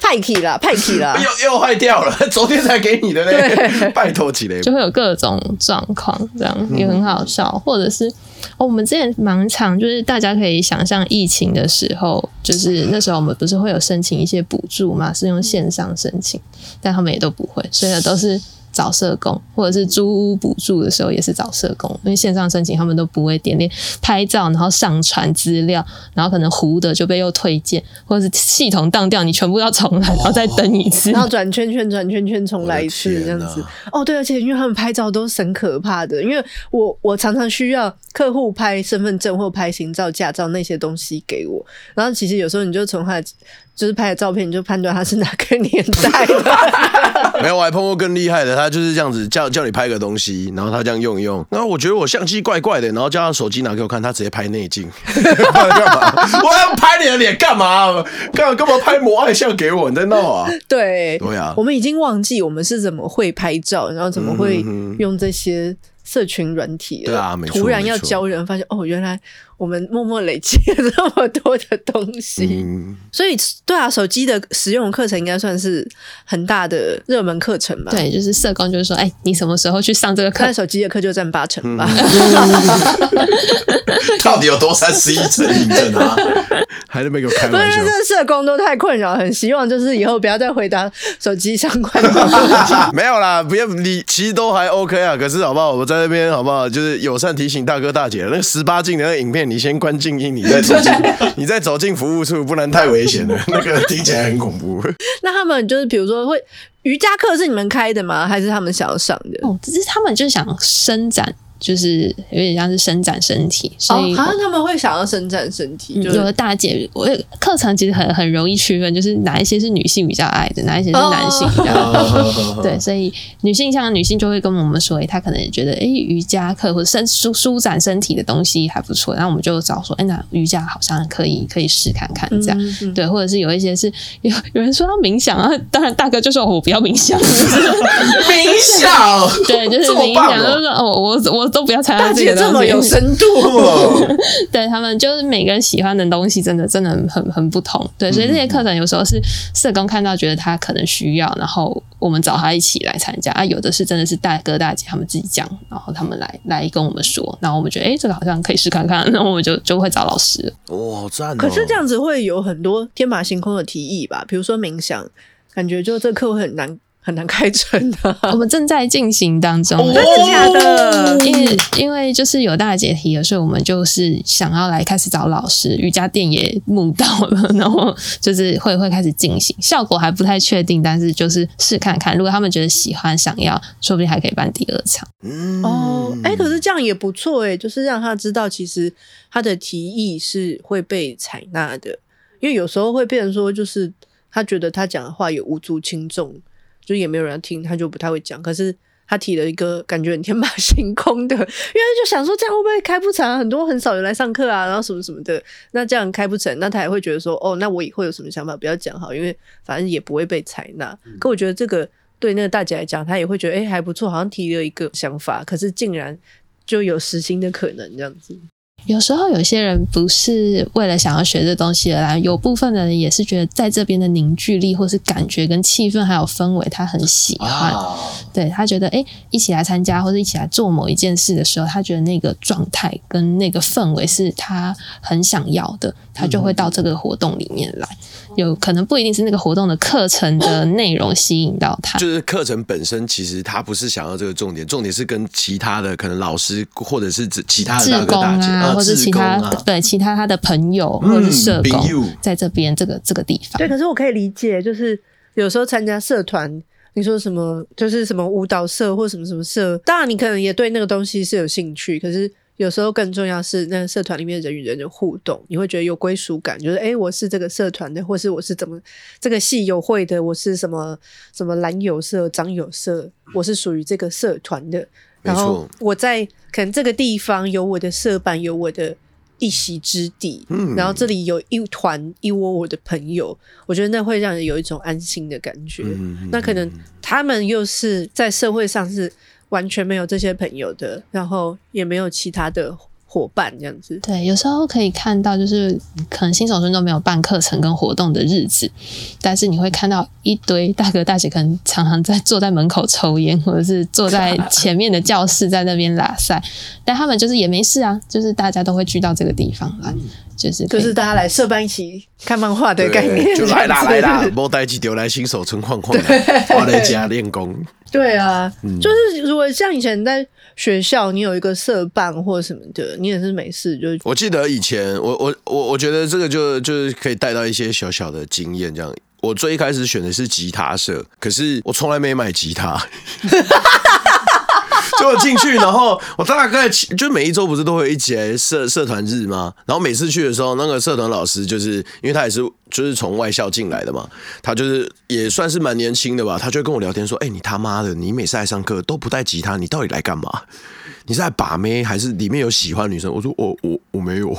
派气了，派气了，又又坏掉了。昨天才给你的嘞，拜托起来，就会有各种状况，这样也很好笑，或者是。哦，我们之前蛮常，就是大家可以想象疫情的时候，就是那时候我们不是会有申请一些补助嘛，是用线上申请，但他们也都不会，所以都是。找社工，或者是租屋补助的时候也是找社工，因为线上申请他们都不会点点拍照，然后上传资料，然后可能糊的就被又推荐，或者是系统当掉，你全部要重来，然后再登一次，然后转圈圈转圈圈重来一次这样子。哦，对，而且因为他们拍照都是很可怕的，因为我我常常需要客户拍身份证或拍行照、驾照那些东西给我，然后其实有时候你就从他的。就是拍的照片，你就判断他是哪个年代的。没有，我还碰过更厉害的，他就是这样子叫叫你拍个东西，然后他这样用一用，然后我觉得我相机怪怪的，然后叫他手机拿给我看，他直接拍内镜。干嘛？我要拍你的脸干嘛？干嘛干嘛拍模爱像给我？你在闹啊？对对啊，我们已经忘记我们是怎么会拍照，然后怎么会用这些社群软体了。对啊，没错。突然要教人，发现哦，原来。我们默默累积了这么多的东西，嗯、所以对啊，手机的使用课程应该算是很大的热门课程吧？对，就是社工就是说，哎，你什么时候去上这个课？看手机的课就占八成吧。到底有多三十一成印证啊？还是没给我开玩笑？不是，这社工都太困扰，很希望就是以后不要再回答手机相关的问题。没有啦，不要你其实都还 OK 啊。可是好不好？我在那边好不好？就是友善提醒大哥大姐，那个十八禁的那个影片。你先关静音，你再走进，你再走进服务处，不然太危险了。那个听起来很恐怖。那他们就是，比如说，会瑜伽课是你们开的吗？还是他们想要上的？哦，只是他们就是想伸展就是有点像是伸展身体，所以好像、哦、他们会想要伸展身体。就是、有的大姐，我课程其实很很容易区分，就是哪一些是女性比较爱的，哪一些是男性比较爱的。对，所以女性像女性就会跟我们说，她可能也觉得，哎、欸，瑜伽课或者伸舒舒展身体的东西还不错，然后我们就找说，哎、欸，那瑜伽好像可以可以试看看这样。嗯嗯对，或者是有一些是有有人说要冥想啊，当然大哥就说我不要冥想，冥想，对，就是冥想，就是说哦，我我都不要参加这个这么有深度 对他们就是每个人喜欢的东西真的真的很很不同，对，所以这些课程有时候是社工看到觉得他可能需要，然后我们找他一起来参加啊，有的是真的是大哥大姐他们自己讲，然后他们来来跟我们说，然后我们觉得哎、欸，这个好像可以试看看，然后我们就就会找老师。哇，好赞哦！可是这样子会有很多天马行空的提议吧，比如说冥想，感觉就这课会很难。很难开成的，我们正在进行当中。真的假的？因为因为就是有大姐提了，所以我们就是想要来开始找老师，瑜伽垫也募到了，然后就是会会开始进行，效果还不太确定，但是就是试看看，如果他们觉得喜欢、想要，说不定还可以办第二场。嗯、哦，哎、欸，可是这样也不错哎，就是让他知道，其实他的提议是会被采纳的，因为有时候会变成说，就是他觉得他讲的话有无足轻重。就也没有人听，他就不太会讲。可是他提了一个感觉很天马行空的，因为就想说这样会不会开不成？很多很少人来上课啊，然后什么什么的。那这样开不成，那他也会觉得说，哦，那我以后有什么想法不要讲好，因为反正也不会被采纳。嗯、可我觉得这个对那个大姐来讲，她也会觉得哎、欸、还不错，好像提了一个想法，可是竟然就有实行的可能这样子。有时候有些人不是为了想要学这东西而来，有部分的人也是觉得在这边的凝聚力，或是感觉跟气氛还有氛围，他很喜欢。啊、对他觉得，哎，一起来参加或者一起来做某一件事的时候，他觉得那个状态跟那个氛围是他很想要的，他就会到这个活动里面来。有可能不一定是那个活动的课程的 内容吸引到他，就是课程本身其实他不是想要这个重点，重点是跟其他的可能老师或者是其他的大哥大姐啊，或者其他对其他他的朋友或者社工在这边这个这个地方。对，可是我可以理解，就是有时候参加社团，你说什么就是什么舞蹈社或什么什么社，当然你可能也对那个东西是有兴趣，可是。有时候更重要是那个社团里面人与人的互动，你会觉得有归属感，就是哎，我是这个社团的，或是我是怎么这个系友会的，我是什么什么蓝友社、长友社，我是属于这个社团的。然后我在可能这个地方有我的社办，有我的一席之地，嗯，然后这里有一团一窝我的朋友，我觉得那会让人有一种安心的感觉。嗯，那可能他们又是在社会上是。完全没有这些朋友的，然后也没有其他的伙伴这样子。对，有时候可以看到，就是可能新手村都没有办课程跟活动的日子，但是你会看到一堆大哥大姐，可能常常在坐在门口抽烟，或者是坐在前面的教室在那边拉塞，但他们就是也没事啊，就是大家都会聚到这个地方来，就是就是大家来社办一起看漫画的概念，就来啦来啦，莫带几丢来新手村晃晃，我在家练功。对啊，嗯、就是如果像以前在学校，你有一个社办或什么的，你也是没事就。我记得以前，我我我我觉得这个就就是可以带到一些小小的经验。这样，我最一开始选的是吉他社，可是我从来没买吉他。就我进去，然后我大概就每一周不是都会一节社社团日吗？然后每次去的时候，那个社团老师就是因为他也是就是从外校进来的嘛，他就是也算是蛮年轻的吧，他就跟我聊天说：“哎、你他妈的，你每次来上课都不带吉他，你到底来干嘛？”你是在把妹还是里面有喜欢女生？我说我我我没有，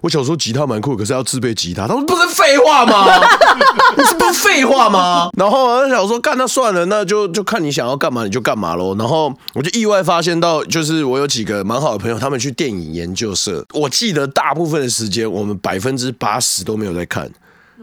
我小时候吉他蛮酷，可是要自备吉他。他说不是废话吗？那 是不是废话吗？然后我就想说干那算了，那就就看你想要干嘛你就干嘛喽。然后我就意外发现到，就是我有几个蛮好的朋友，他们去电影研究社。我记得大部分的时间，我们百分之八十都没有在看，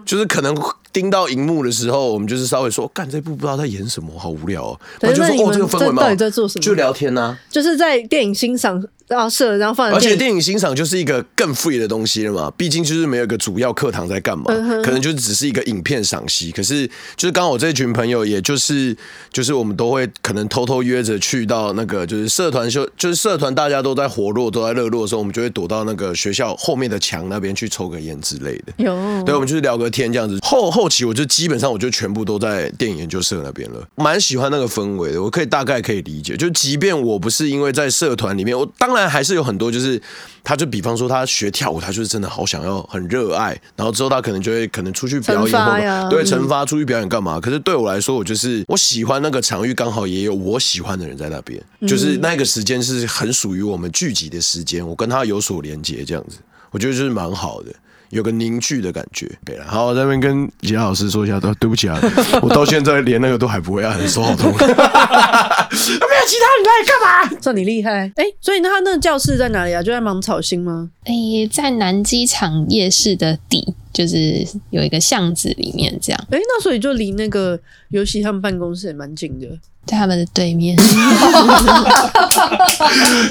就是可能。盯到荧幕的时候，我们就是稍微说，干这部不知道在演什么，好无聊哦。然后就说哦，这个氛围嘛，到底在做什么？就聊天呐、啊，就是在电影欣赏。然后设，然后放。而且电影欣赏就是一个更 free 的东西了嘛，毕竟就是没有一个主要课堂在干嘛，嗯、可能就只是一个影片赏析。可是就是刚好我这群朋友，也就是就是我们都会可能偷偷约着去到那个就是社团秀，就是社团大家都在活络、都在热络的时候，我们就会躲到那个学校后面的墙那边去抽个烟之类的。有，对，我们就是聊个天这样子。后后后期我就基本上我就全部都在电影研究社那边了，蛮喜欢那个氛围的。我可以大概可以理解，就即便我不是因为在社团里面，我当然还是有很多就是，他就比方说他学跳舞，他就是真的好想要很热爱，然后之后他可能就会可能出去表演对惩罚出去表演干嘛。可是对我来说，我就是我喜欢那个场域，刚好也有我喜欢的人在那边，就是那个时间是很属于我们聚集的时间，我跟他有所连接，这样子，我觉得就是蛮好的。有个凝聚的感觉，对了，好，我在那边跟吉他老师说一下，对，对不起啊，我到现在连那个都还不会按，手好痛。没有吉他，你来干嘛？算你厉害，哎、欸，所以那他那个教室在哪里啊？就在芒草星吗？哎、欸，在南机场夜市的底，就是有一个巷子里面这样。哎、欸，那所以就离那个尤其他们办公室也蛮近的。在他们的对面，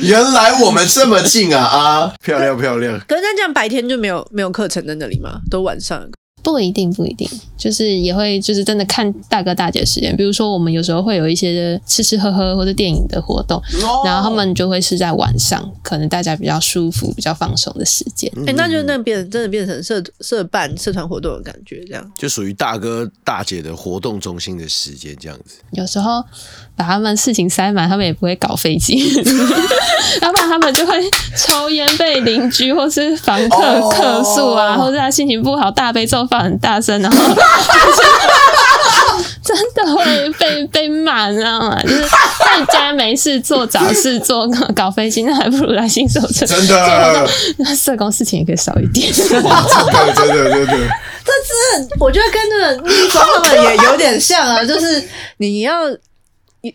原来我们这么近啊啊！漂亮漂亮。可是那这样白天就没有没有课程在那里吗？都晚上。不一定，不一定，就是也会，就是真的看大哥大姐时间。比如说，我们有时候会有一些吃吃喝喝或者电影的活动，然后他们就会是在晚上，可能大家比较舒服、比较放松的时间。哎、欸，那就那变真的变成社社办社团活动的感觉，这样就属于大哥大姐的活动中心的时间，这样子。有时候把他们事情塞满，他们也不会搞飞机，要不然他们就会抽烟被邻居或是房客客诉啊，或者他心情不好大悲咒。很大声，然后 真的会被被骂，你知道吗？就是在家没事做，找事做，搞飞机，那还不如来新手村。真的，那社工事情也可以少一点。真的，真的，真的。这是我觉得跟那个逆风他们也有点像啊，就是你要。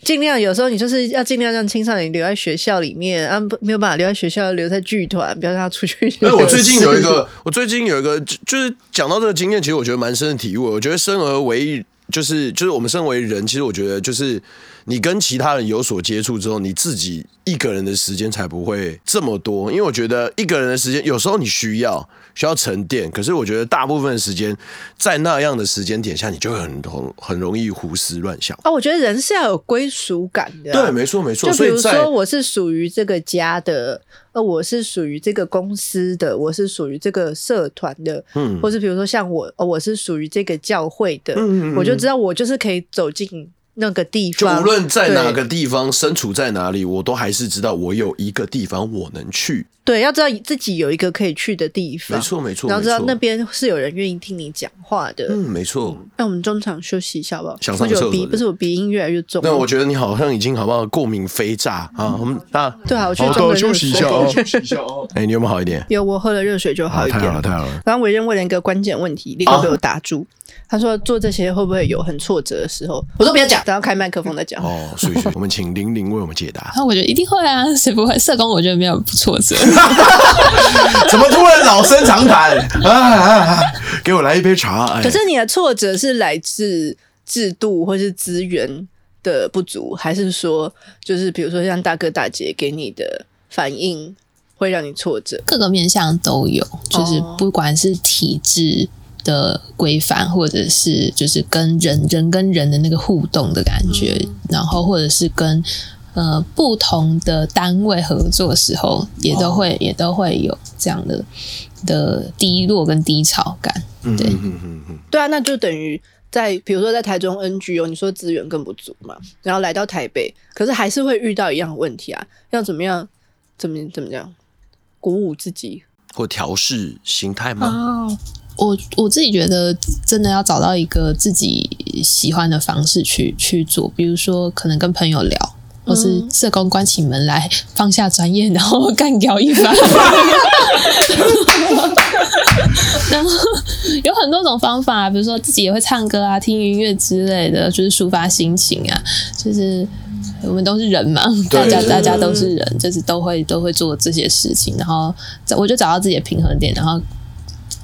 尽量有时候你就是要尽量让青少年留在学校里面啊，不没有办法留在学校，留在剧团，不要让他出去。那我 最近有一个，我最近有一个，就是讲到这个经验，其实我觉得蛮深的体悟。我觉得生而为一，就是就是我们身为人，其实我觉得就是你跟其他人有所接触之后，你自己一个人的时间才不会这么多。因为我觉得一个人的时间，有时候你需要。需要沉淀，可是我觉得大部分的时间在那样的时间点下，你就会很很很容易胡思乱想。啊、哦，我觉得人是要有归属感的。对，没错没错。就比如说，我是属于这个家的，呃，我是属于这个公司的，我是属于这个社团的，嗯，或是比如说像我，哦，我是属于这个教会的，嗯，我就知道我就是可以走进。那个地方，就无论在哪个地方，身处在哪里，我都还是知道我有一个地方我能去。对，要知道自己有一个可以去的地方，没错没错。然后知道那边是有人愿意听你讲话的。嗯，没错。那我们中场休息一下吧。想上厕所？不是我鼻音越来越重。那我觉得你好像已经好不好？过敏飞炸啊！我们啊，对啊，我去休息一下哦，休息一下哦。哎，你有没有好一点？有，我喝了热水就好一点。太好了，太好了。刚刚伟任问了一个关键问题，立刻被我打住。他说：“做这些会不会有很挫折的时候？”我说：“不要讲，等下开麦克风再讲。”哦，所以我们请玲玲为我们解答。那 我觉得一定会啊，谁不会？社工我觉得没有不挫折。怎么突然老生常谈啊，啊，啊？给我来一杯茶。哎、可是你的挫折是来自制度或是资源的不足，还是说就是比如说像大哥大姐给你的反应会让你挫折？各个面向都有，就是不管是体制。的规范，或者是就是跟人人跟人的那个互动的感觉，嗯、然后或者是跟呃不同的单位合作的时候，也都会、哦、也都会有这样的的低落跟低潮感。对，嗯嗯嗯嗯、对啊，那就等于在比如说在台中 NGO，你说资源更不足嘛，然后来到台北，可是还是会遇到一样的问题啊，要怎么样怎么怎么样鼓舞自己或调试心态吗？哦我我自己觉得，真的要找到一个自己喜欢的方式去去做，比如说可能跟朋友聊，或是社工关起门来放下专业，然后干掉一番。然后有很多种方法，比如说自己也会唱歌啊、听音乐之类的，就是抒发心情啊。就是我们都是人嘛，大家大家都是人，就是都会都会做这些事情。然后我就找到自己的平衡点，然后。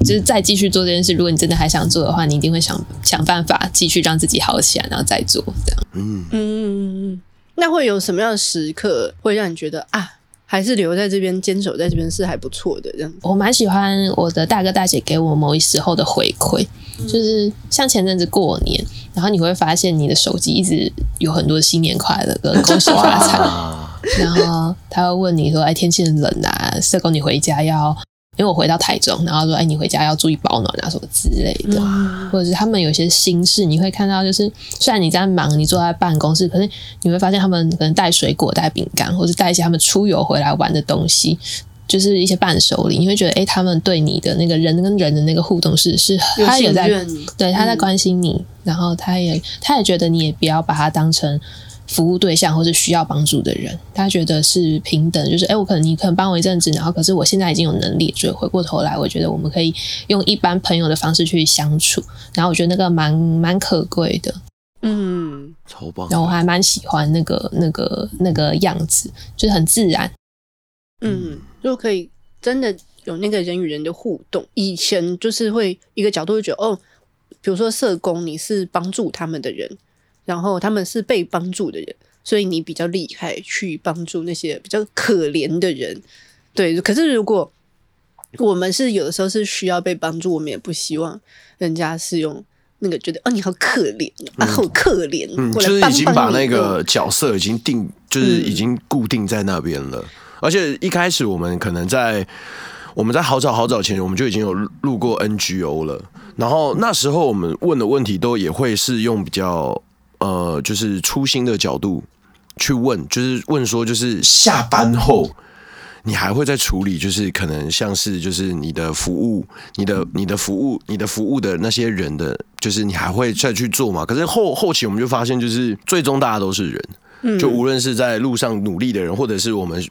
就是再继续做这件事，如果你真的还想做的话，你一定会想想办法继续让自己好起来，然后再做这样。嗯嗯，那会有什么样的时刻会让你觉得啊，还是留在这边坚守在这边是还不错的这样？我蛮喜欢我的大哥大姐给我某一时候的回馈，嗯、就是像前阵子过年，然后你会发现你的手机一直有很多新年快乐跟恭喜发财，然后他会问你说：“哎，天气很冷啊，社工你回家要。”因为我回到台中，然后说：“哎，你回家要注意保暖啊，什么之类的。”或者是他们有些心事，你会看到，就是虽然你在忙，你坐在办公室，可是你会发现他们可能带水果、带饼干，或者带一些他们出游回来玩的东西，就是一些伴手礼。你会觉得，哎，他们对你的那个人跟人的那个互动是是，他也在对他在关心你，嗯、然后他也他也觉得你也不要把他当成。服务对象或是需要帮助的人，他觉得是平等，就是哎，我可能你可能帮我一阵子，然后可是我现在已经有能力，所以回过头来，我觉得我们可以用一般朋友的方式去相处，然后我觉得那个蛮蛮可贵的，嗯，超棒。然后我还蛮喜欢那个那个那个样子，就是很自然，嗯，就可以真的有那个人与人的互动。以前就是会一个角度会觉得，哦，比如说社工，你是帮助他们的人。然后他们是被帮助的人，所以你比较厉害，去帮助那些比较可怜的人。对，可是如果我们是有的时候是需要被帮助，我们也不希望人家是用那个觉得哦，你好可怜啊，好可怜，嗯，就是已经把那个角色已经定，就是已经固定在那边了。而且一开始我们可能在我们在好早好早前，我们就已经有录过 NGO 了。然后那时候我们问的问题都也会是用比较。呃，就是初心的角度去问，就是问说，就是下班后你还会再处理，就是可能像是就是你的服务，你的你的服务，你的服务的那些人的，就是你还会再去做嘛？可是后后期我们就发现，就是最终大家都是人，就无论是在路上努力的人，或者是我们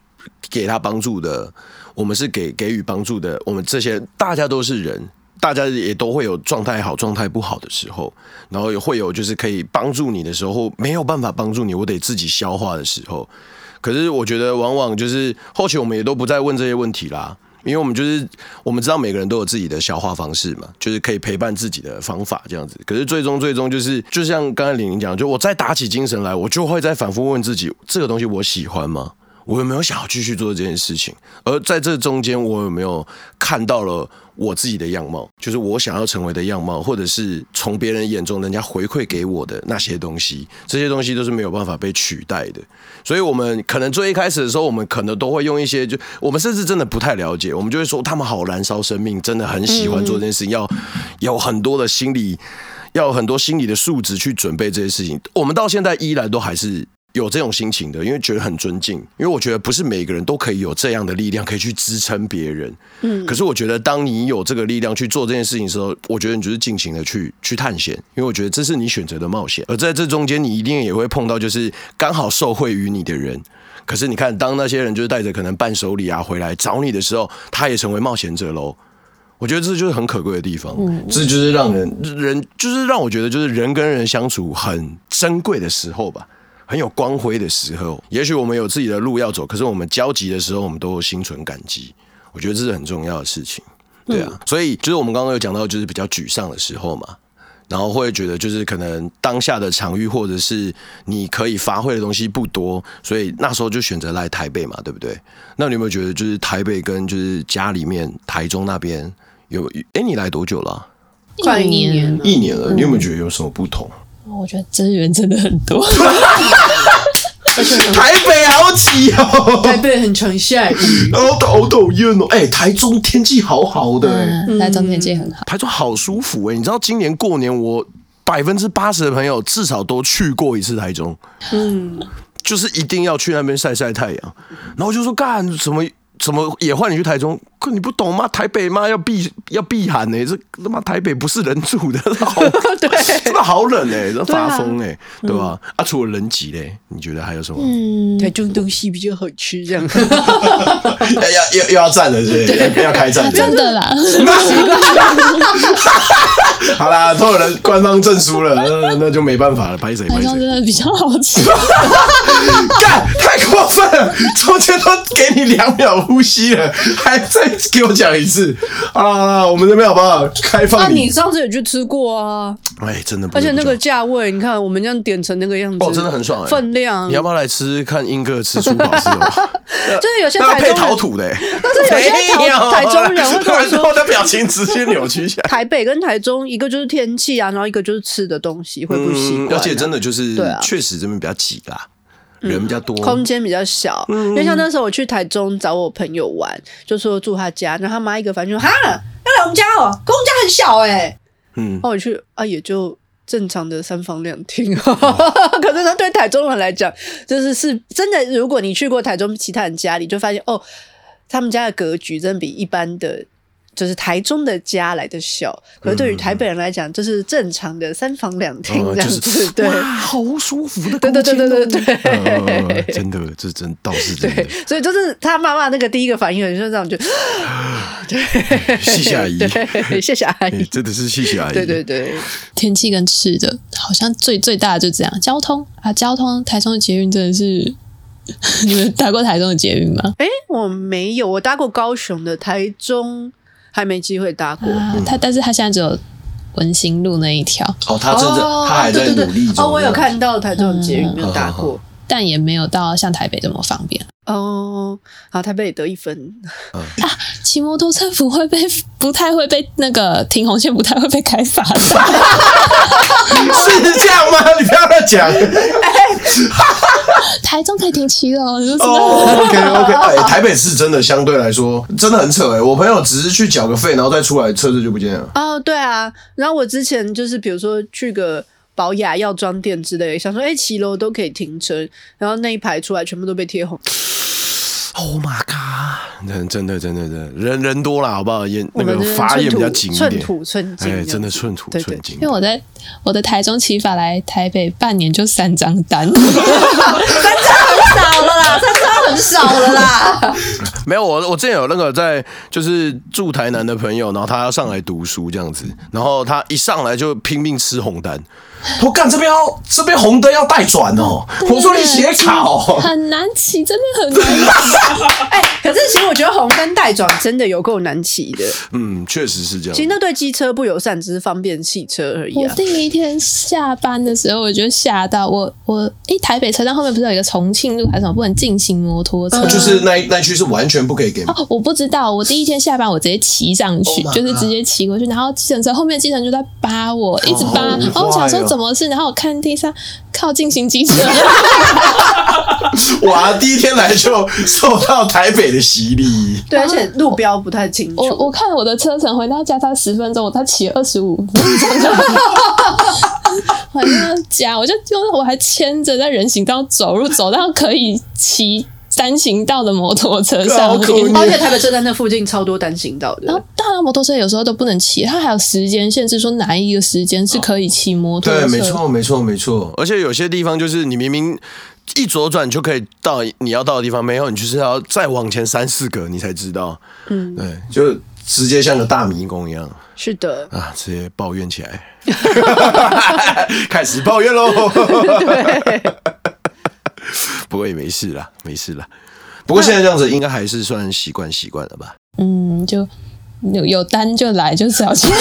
给他帮助的，我们是给给予帮助的，我们这些大家都是人。大家也都会有状态好、状态不好的时候，然后也会有就是可以帮助你的时候，没有办法帮助你，我得自己消化的时候。可是我觉得，往往就是后期我们也都不再问这些问题啦，因为我们就是我们知道每个人都有自己的消化方式嘛，就是可以陪伴自己的方法这样子。可是最终最终就是，就像刚才玲玲讲，就我再打起精神来，我就会再反复问自己，这个东西我喜欢吗？我有没有想要继续做这件事情？而在这中间，我有没有看到了我自己的样貌？就是我想要成为的样貌，或者是从别人眼中人家回馈给我的那些东西，这些东西都是没有办法被取代的。所以，我们可能最一开始的时候，我们可能都会用一些，就我们甚至真的不太了解，我们就会说他们好燃烧生命，真的很喜欢做这件事情，要有很多的心理，要有很多心理的素质去准备这些事情。我们到现在依然都还是。有这种心情的，因为觉得很尊敬，因为我觉得不是每个人都可以有这样的力量，可以去支撑别人。嗯，可是我觉得当你有这个力量去做这件事情的时候，我觉得你就是尽情的去去探险，因为我觉得这是你选择的冒险。而在这中间，你一定也会碰到就是刚好受惠于你的人。可是你看，当那些人就是带着可能伴手礼啊回来找你的时候，他也成为冒险者喽。我觉得这就是很可贵的地方，嗯，这就是让人人就是让我觉得就是人跟人相处很珍贵的时候吧。很有光辉的时候，也许我们有自己的路要走，可是我们交集的时候，我们都心存感激。我觉得这是很重要的事情，对啊。所以就是我们刚刚有讲到，就是比较沮丧的时候嘛，然后会觉得就是可能当下的场域或者是你可以发挥的东西不多，所以那时候就选择来台北嘛，对不对？那你有没有觉得就是台北跟就是家里面台中那边有？哎，你来多久了啊？快一年，一年了。你有没有觉得有什么不同？我觉得资源真的很多，而 且台北好挤哦，台北很常下雨，好讨厌哦。哎，台中天气好好的，嗯，台中天气很好，台中好舒服哎。你知道今年过年我百分之八十的朋友至少都去过一次台中，嗯，就是一定要去那边晒晒太阳。然后我就说干什么？什么也换你去台中？可你不懂吗？台北吗？要避要避寒呢、欸？这他妈台北不是人住的，好对，真的好冷哎、欸，这发疯哎、欸，对吧、啊嗯？啊，除了人挤嘞，你觉得还有什么？嗯，台中东西比较好吃，这样。要要又要站了，是不是？要开战，真的啦。好啦，都有人官方证书了，那那就没办法了，拍谁？台中真的比较好吃。干，太过分了，中间都给你两秒。呼吸了，还再给我讲一次啊！我们这边好不好开放？那你上次也去吃过啊？哎，真的，而且那个价位，你看我们这样点成那个样子，哦，真的很爽，分量。你要不要来吃看英哥吃出好吃吗？就是有些台中配陶土的，但是有些台中人会跟我说，我的表情直接扭曲起来。台北跟台中，一个就是天气啊，然后一个就是吃的东西会不习惯，而且真的就是，确实这边比较挤啦。人比较多，空间比较小。因为像那时候我去台中找我朋友玩，就说住他家，然后他妈一个反应说：“哈，要来我们家哦，可我们家很小哎、欸。”嗯，然后我去啊，也就正常的三房两厅。哦、可是呢，对台中人来讲，就是是真的。如果你去过台中其他人家里，就发现哦，他们家的格局真的比一般的。就是台中的家来的小，可是对于台北人来讲，就是正常的三房两厅这样子，对，好舒服的，对对对对对对，真的，这真倒是真的。所以就是他妈妈那个第一个反应，就是这样，就 对，谢谢阿姨，谢谢阿姨，真的是谢谢阿姨。对对对，天气跟吃的，好像最最大的就这样。交通啊，交通，台中的捷运真的是，你们搭过台中的捷运吗？哎，我没有，我搭过高雄的，台中。还没机会搭过，啊、他但是他现在只有文心路那一条哦，他真的、哦、他还在努力中。哦，我有看到台中捷运没有搭过、嗯，但也没有到像台北这么方便哦。好，台北也得一分、嗯、啊！骑摩托车不会被不太会被那个停红线，不太会被开罚的，是这样吗？你不要再讲。台中可以停骑了，就是 OK OK，哎，台北市真的相对来说真的很扯哎、欸。我朋友只是去缴个费，然后再出来，车子就不见了。哦，对啊。然后我之前就是比如说去个宝雅药妆店之类的，想说哎，骑楼都可以停车，然后那一排出来全部都被贴红。Oh my god！真真的真的真的人人多了，好不好？也那个法也比较紧一点，寸土寸金，哎，真的寸土寸金。因为我在我的台中骑法来台北半年就三张单，三张很少了啦，三张很少了啦。没有，我我之前有那个在就是住台南的朋友，然后他要上来读书这样子，然后他一上来就拼命吃红单。我干这边要这边红灯要带转哦！我说你写考很难骑，真的很难骑。哎、欸，可是其实我觉得红灯带转真的有够难骑的。嗯，确实是这样。其实那对机车不友善，只是方便汽车而已、啊。我第一天下班的时候，我就吓到我我哎、欸，台北车站后面不是有一个重庆路还是什么不能进行摩托车？就是那那区是完全不可以给。哦，我不知道。我第一天下班，我直接骑上去，oh、就是直接骑过去，然后计程车后面计程车就在扒我，一直扒。Oh, 然后我想说。怎么是？然后我看地上靠近行机车，哇！第一天来就受到台北的洗礼，对，而且路标不太清楚。我我看我的车程回到家才十分钟，我才骑二十五分钟，我还要加，我就就是我还牵着在人行道走路，走到可以骑。单行道的摩托车上，而且台北车站那附近超多单行道的。然后大摩托车有时候都不能骑，它还有时间限制，说哪一个时间是可以骑摩托车。对，没错，没错，没错。而且有些地方就是你明明一左转就可以到你要到的地方，没有，你就是要再往前三四格，你才知道。嗯，对，就直接像个大迷宫一样。是的。啊，直接抱怨起来，开始抱怨喽。对。不过也没事啦，没事啦。不过现在这样子，应该还是算习惯习惯了吧？嗯，就有有单就来，就是要去。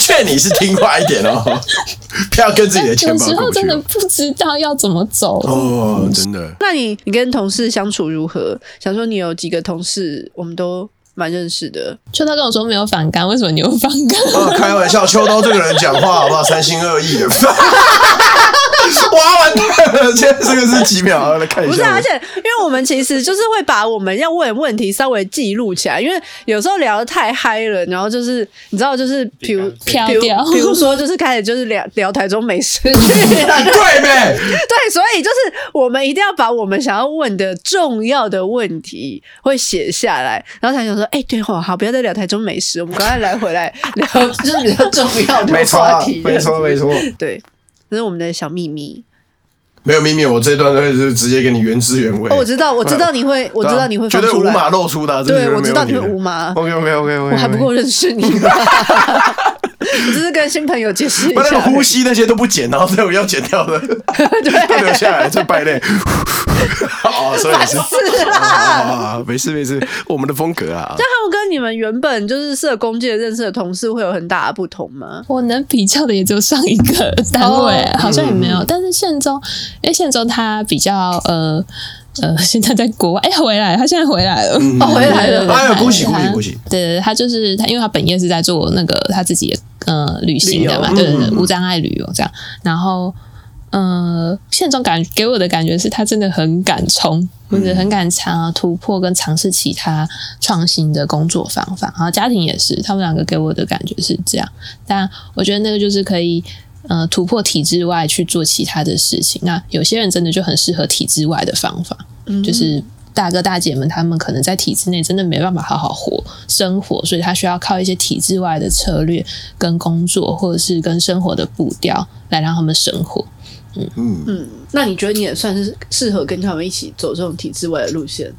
劝你是听话一点哦，不要跟自己的钱包。有时候真的不知道要怎么走哦，真的。那你你跟同事相处如何？想说你有几个同事，我们都蛮认识的。秋刀跟我说没有反感，为什么你有反感？哦，开玩笑，秋刀这个人讲话好不好？三心二意的。哇，完蛋了！现在这个是几秒？来看一下。不是，而且因为我们其实就是会把我们要问问题稍微记录起来，因为有时候聊得太嗨了，然后就是你知道，就是比如 比如，比如说就是开始就是聊聊台中美食，对没？对，所以就是我们一定要把我们想要问的重要的问题会写下来，然后才想说，哎、欸，对哦，好，不要再聊台中美食，我们赶快来回来聊，就是比较重要的 话题，没错，没错，对。这是我们的小秘密，没有秘密，我这段会是直接给你原汁原味。哦，我知道，我知道你会，我知道你会放出来，绝对无码露出的、啊。对，我知道你会无码。OK OK OK OK，我还不够认识你。我只是跟新朋友解释一下，把那个呼吸那些都不剪，然后最后要剪掉的，对，留下来这败类。哦，所以是啊，没事没事，我们的风格啊。这他们跟你们原本就是社工界认识的同事会有很大的不同吗？我能比较的也就上一个单位，好像也没有。但是宪宗，因为宪宗他比较呃呃，现在在国外，哎，回来，他现在回来了，哦，回来了，哎呀，恭喜恭喜恭喜！对对，他就是他，因为他本业是在做那个他自己的呃旅行的嘛，对对对，无障碍旅游这样，然后。呃，现状感给我的感觉是他真的很敢冲，或者很敢尝、啊、突破跟尝试其他创新的工作方法。然后家庭也是，他们两个给我的感觉是这样。但我觉得那个就是可以呃突破体制外去做其他的事情。那有些人真的就很适合体制外的方法，嗯、就是。大哥大姐们，他们可能在体制内真的没办法好好活生活，所以他需要靠一些体制外的策略跟工作，或者是跟生活的步调来让他们生活。嗯嗯，那你觉得你也算是适合跟他们一起走这种体制外的路线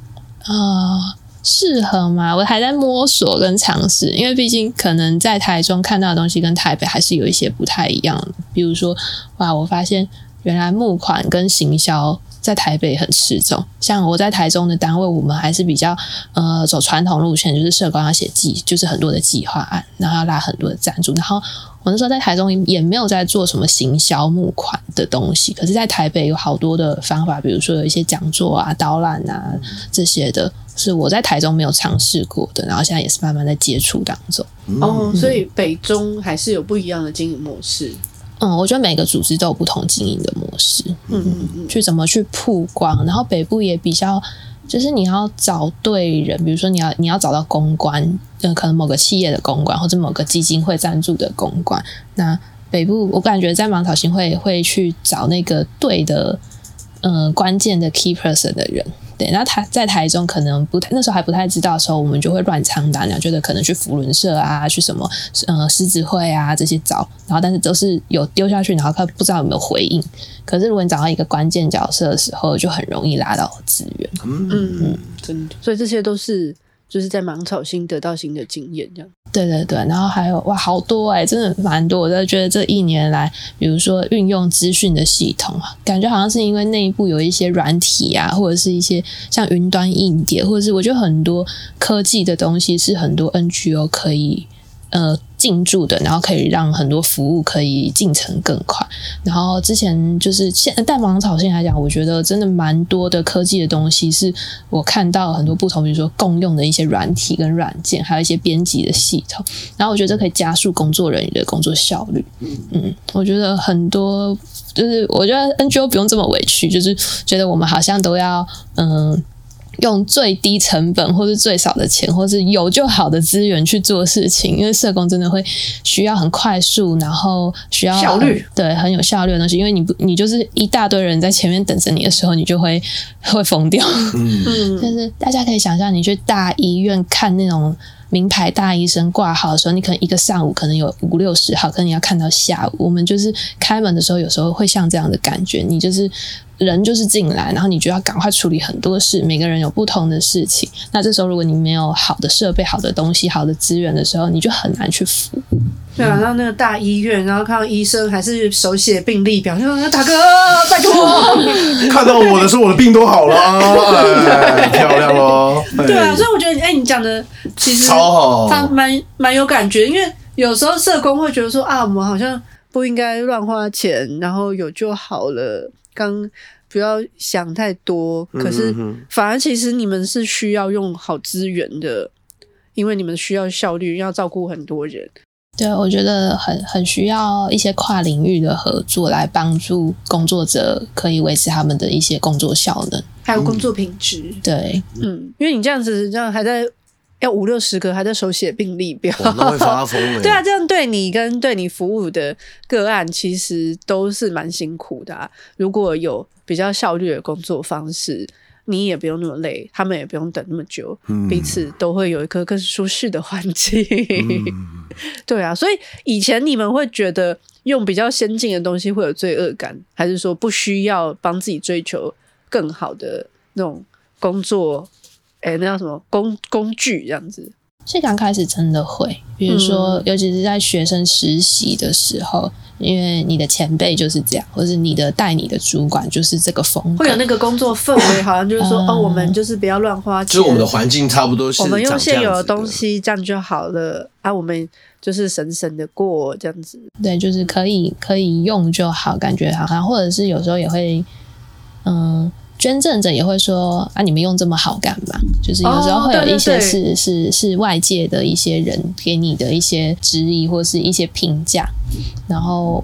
啊？适合吗？我还在摸索跟尝试，因为毕竟可能在台中看到的东西跟台北还是有一些不太一样。比如说，哇，我发现原来募款跟行销。在台北很吃重，像我在台中的单位，我们还是比较呃走传统路线，就是社工要写计，就是很多的计划案，然后要拉很多的赞助。然后我那时候在台中也没有在做什么行销募款的东西，可是，在台北有好多的方法，比如说有一些讲座啊、导览啊这些的，是我在台中没有尝试过的，然后现在也是慢慢在接触当中。哦，所以北中还是有不一样的经营模式。嗯，我觉得每个组织都有不同经营的模式，嗯嗯嗯，去怎么去曝光，然后北部也比较，就是你要找对人，比如说你要你要找到公关，呃，可能某个企业的公关或者某个基金会赞助的公关，那北部我感觉在芒草心会会去找那个对的，呃，关键的 key person 的人。对，然后台在台中可能不太，那时候还不太知道的时候，我们就会乱枪打鸟，觉得可能去福伦社啊，去什么呃狮子会啊这些找，然后但是都是有丢下去，然后他不知道有没有回应。可是如果你找到一个关键角色的时候，就很容易拉到资源。嗯嗯，真的，所以这些都是。就是在芒草心得到新的经验，这样。对对对，然后还有哇，好多哎、真的蛮多。我都觉得这一年来，比如说运用资讯的系统啊，感觉好像是因为内部有一些软体啊，或者是一些像云端硬件，或者是我觉得很多科技的东西是很多 NGO 可以呃。进驻的，然后可以让很多服务可以进程更快。然后之前就是现在在芒草心来讲，我觉得真的蛮多的科技的东西，是我看到很多不同，比如说共用的一些软体跟软件，还有一些编辑的系统。然后我觉得这可以加速工作人员的工作效率。嗯，我觉得很多就是我觉得 NGO 不用这么委屈，就是觉得我们好像都要嗯。用最低成本，或是最少的钱，或是有就好的资源去做事情，因为社工真的会需要很快速，然后需要效率，对，很有效率的东西。因为你不，你就是一大堆人在前面等着你的时候，你就会 会疯掉。嗯，就是大家可以想象，你去大医院看那种名牌大医生挂号的时候，你可能一个上午可能有五六十号，可能你要看到下午。我们就是开门的时候，有时候会像这样的感觉，你就是。人就是进来，然后你就要赶快处理很多事。每个人有不同的事情，那这时候如果你没有好的设备、好的东西、好的资源的时候，你就很难去服务。对啊，到那个大医院，然后看到医生还是手写病历表，就说大哥拜托，看到我的时候，我的病都好了，哎、漂亮哦。对啊，所以我觉得，哎、欸，你讲的其实超好，他蛮蛮有感觉，因为有时候社工会觉得说啊，我们好像不应该乱花钱，然后有就好了。刚不要想太多，可是反而其实你们是需要用好资源的，因为你们需要效率，要照顾很多人。对，我觉得很很需要一些跨领域的合作来帮助工作者可以维持他们的一些工作效能，还有工作品质。嗯、对，嗯，因为你这样子这样还在。要五六十个还在手写病历表，那会发疯欸。对啊，这样对你跟对你服务的个案，其实都是蛮辛苦的啊。如果有比较效率的工作方式，你也不用那么累，他们也不用等那么久，嗯、彼此都会有一个更舒适的环境。嗯、对啊，所以以前你们会觉得用比较先进的东西会有罪恶感，还是说不需要帮自己追求更好的那种工作？哎、欸，那叫什么工工具这样子？是刚开始真的会，比如说，嗯、尤其是在学生实习的时候，因为你的前辈就是这样，或是你的带你的主管就是这个风格，会有那个工作氛围，好像就是说，嗯、哦，我们就是不要乱花钱，就是我们的环境差不多是，我们用现有的东西这样就好了啊，我们就是省省的过这样子，对，就是可以可以用就好，感觉好像，或者是有时候也会，嗯。捐赠者也会说啊，你们用这么好干嘛？就是有时候会有一些是、是是外界的一些人给你的一些质疑或是一些评价，然后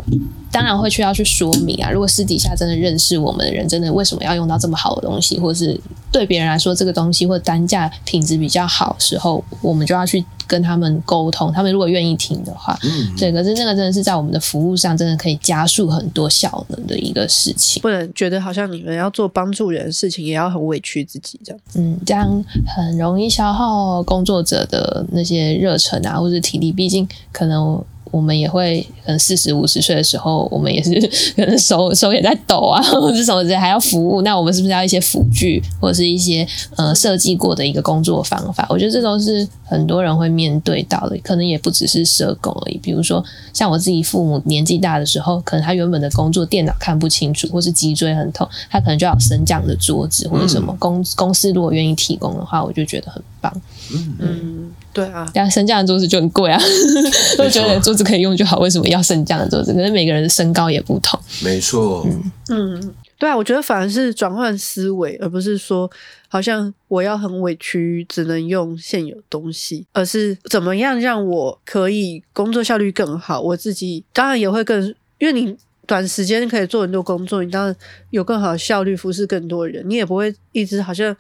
当然会去要去说明啊。如果私底下真的认识我们的人，真的为什么要用到这么好的东西，或者是对别人来说这个东西或单价品质比较好时候，我们就要去跟他们沟通。他们如果愿意听的话，嗯，对。可是那个真的是在我们的服务上，真的可以加速很多效能的一个事情。不能觉得好像你们要做帮助人的事情，也要很委屈自己这样。嗯，这样很容易消耗工作者的那些热忱啊，或者体力。毕竟可能。我们也会，可能四十五十岁的时候，我们也是 可能手手也在抖啊，或者什么之类，还要服务。那我们是不是要一些辅具，或者是一些呃设计过的一个工作方法？我觉得这都是很多人会面对到的，可能也不只是社工而已。比如说，像我自己父母年纪大的时候，可能他原本的工作电脑看不清楚，或是脊椎很痛，他可能就要升降的桌子或者什么。公公司如果愿意提供的话，我就觉得很棒。嗯。嗯对啊，但升降的桌子就很贵啊，都觉得桌子可以用就好，为什么要升降的桌子？可是每个人的身高也不同。没错，嗯嗯，对啊，我觉得反而是转换思维，而不是说好像我要很委屈，只能用现有东西，而是怎么样让我可以工作效率更好。我自己当然也会更，因为你短时间可以做很多工作，你当然有更好的效率，服侍更多人，你也不会一直好像。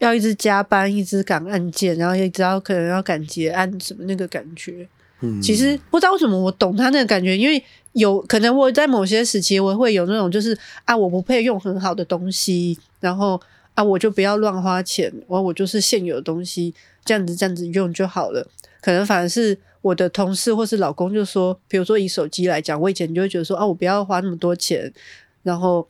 要一直加班，一直赶案件，然后也知道可能要赶结案什么那个感觉。嗯，其实不知道为什么我懂他那个感觉，因为有可能我在某些时期我会有那种就是啊，我不配用很好的东西，然后啊，我就不要乱花钱，我我就是现有的东西这样子这样子用就好了。可能反而是我的同事或是老公就说，比如说以手机来讲，我以前就会觉得说啊，我不要花那么多钱，然后。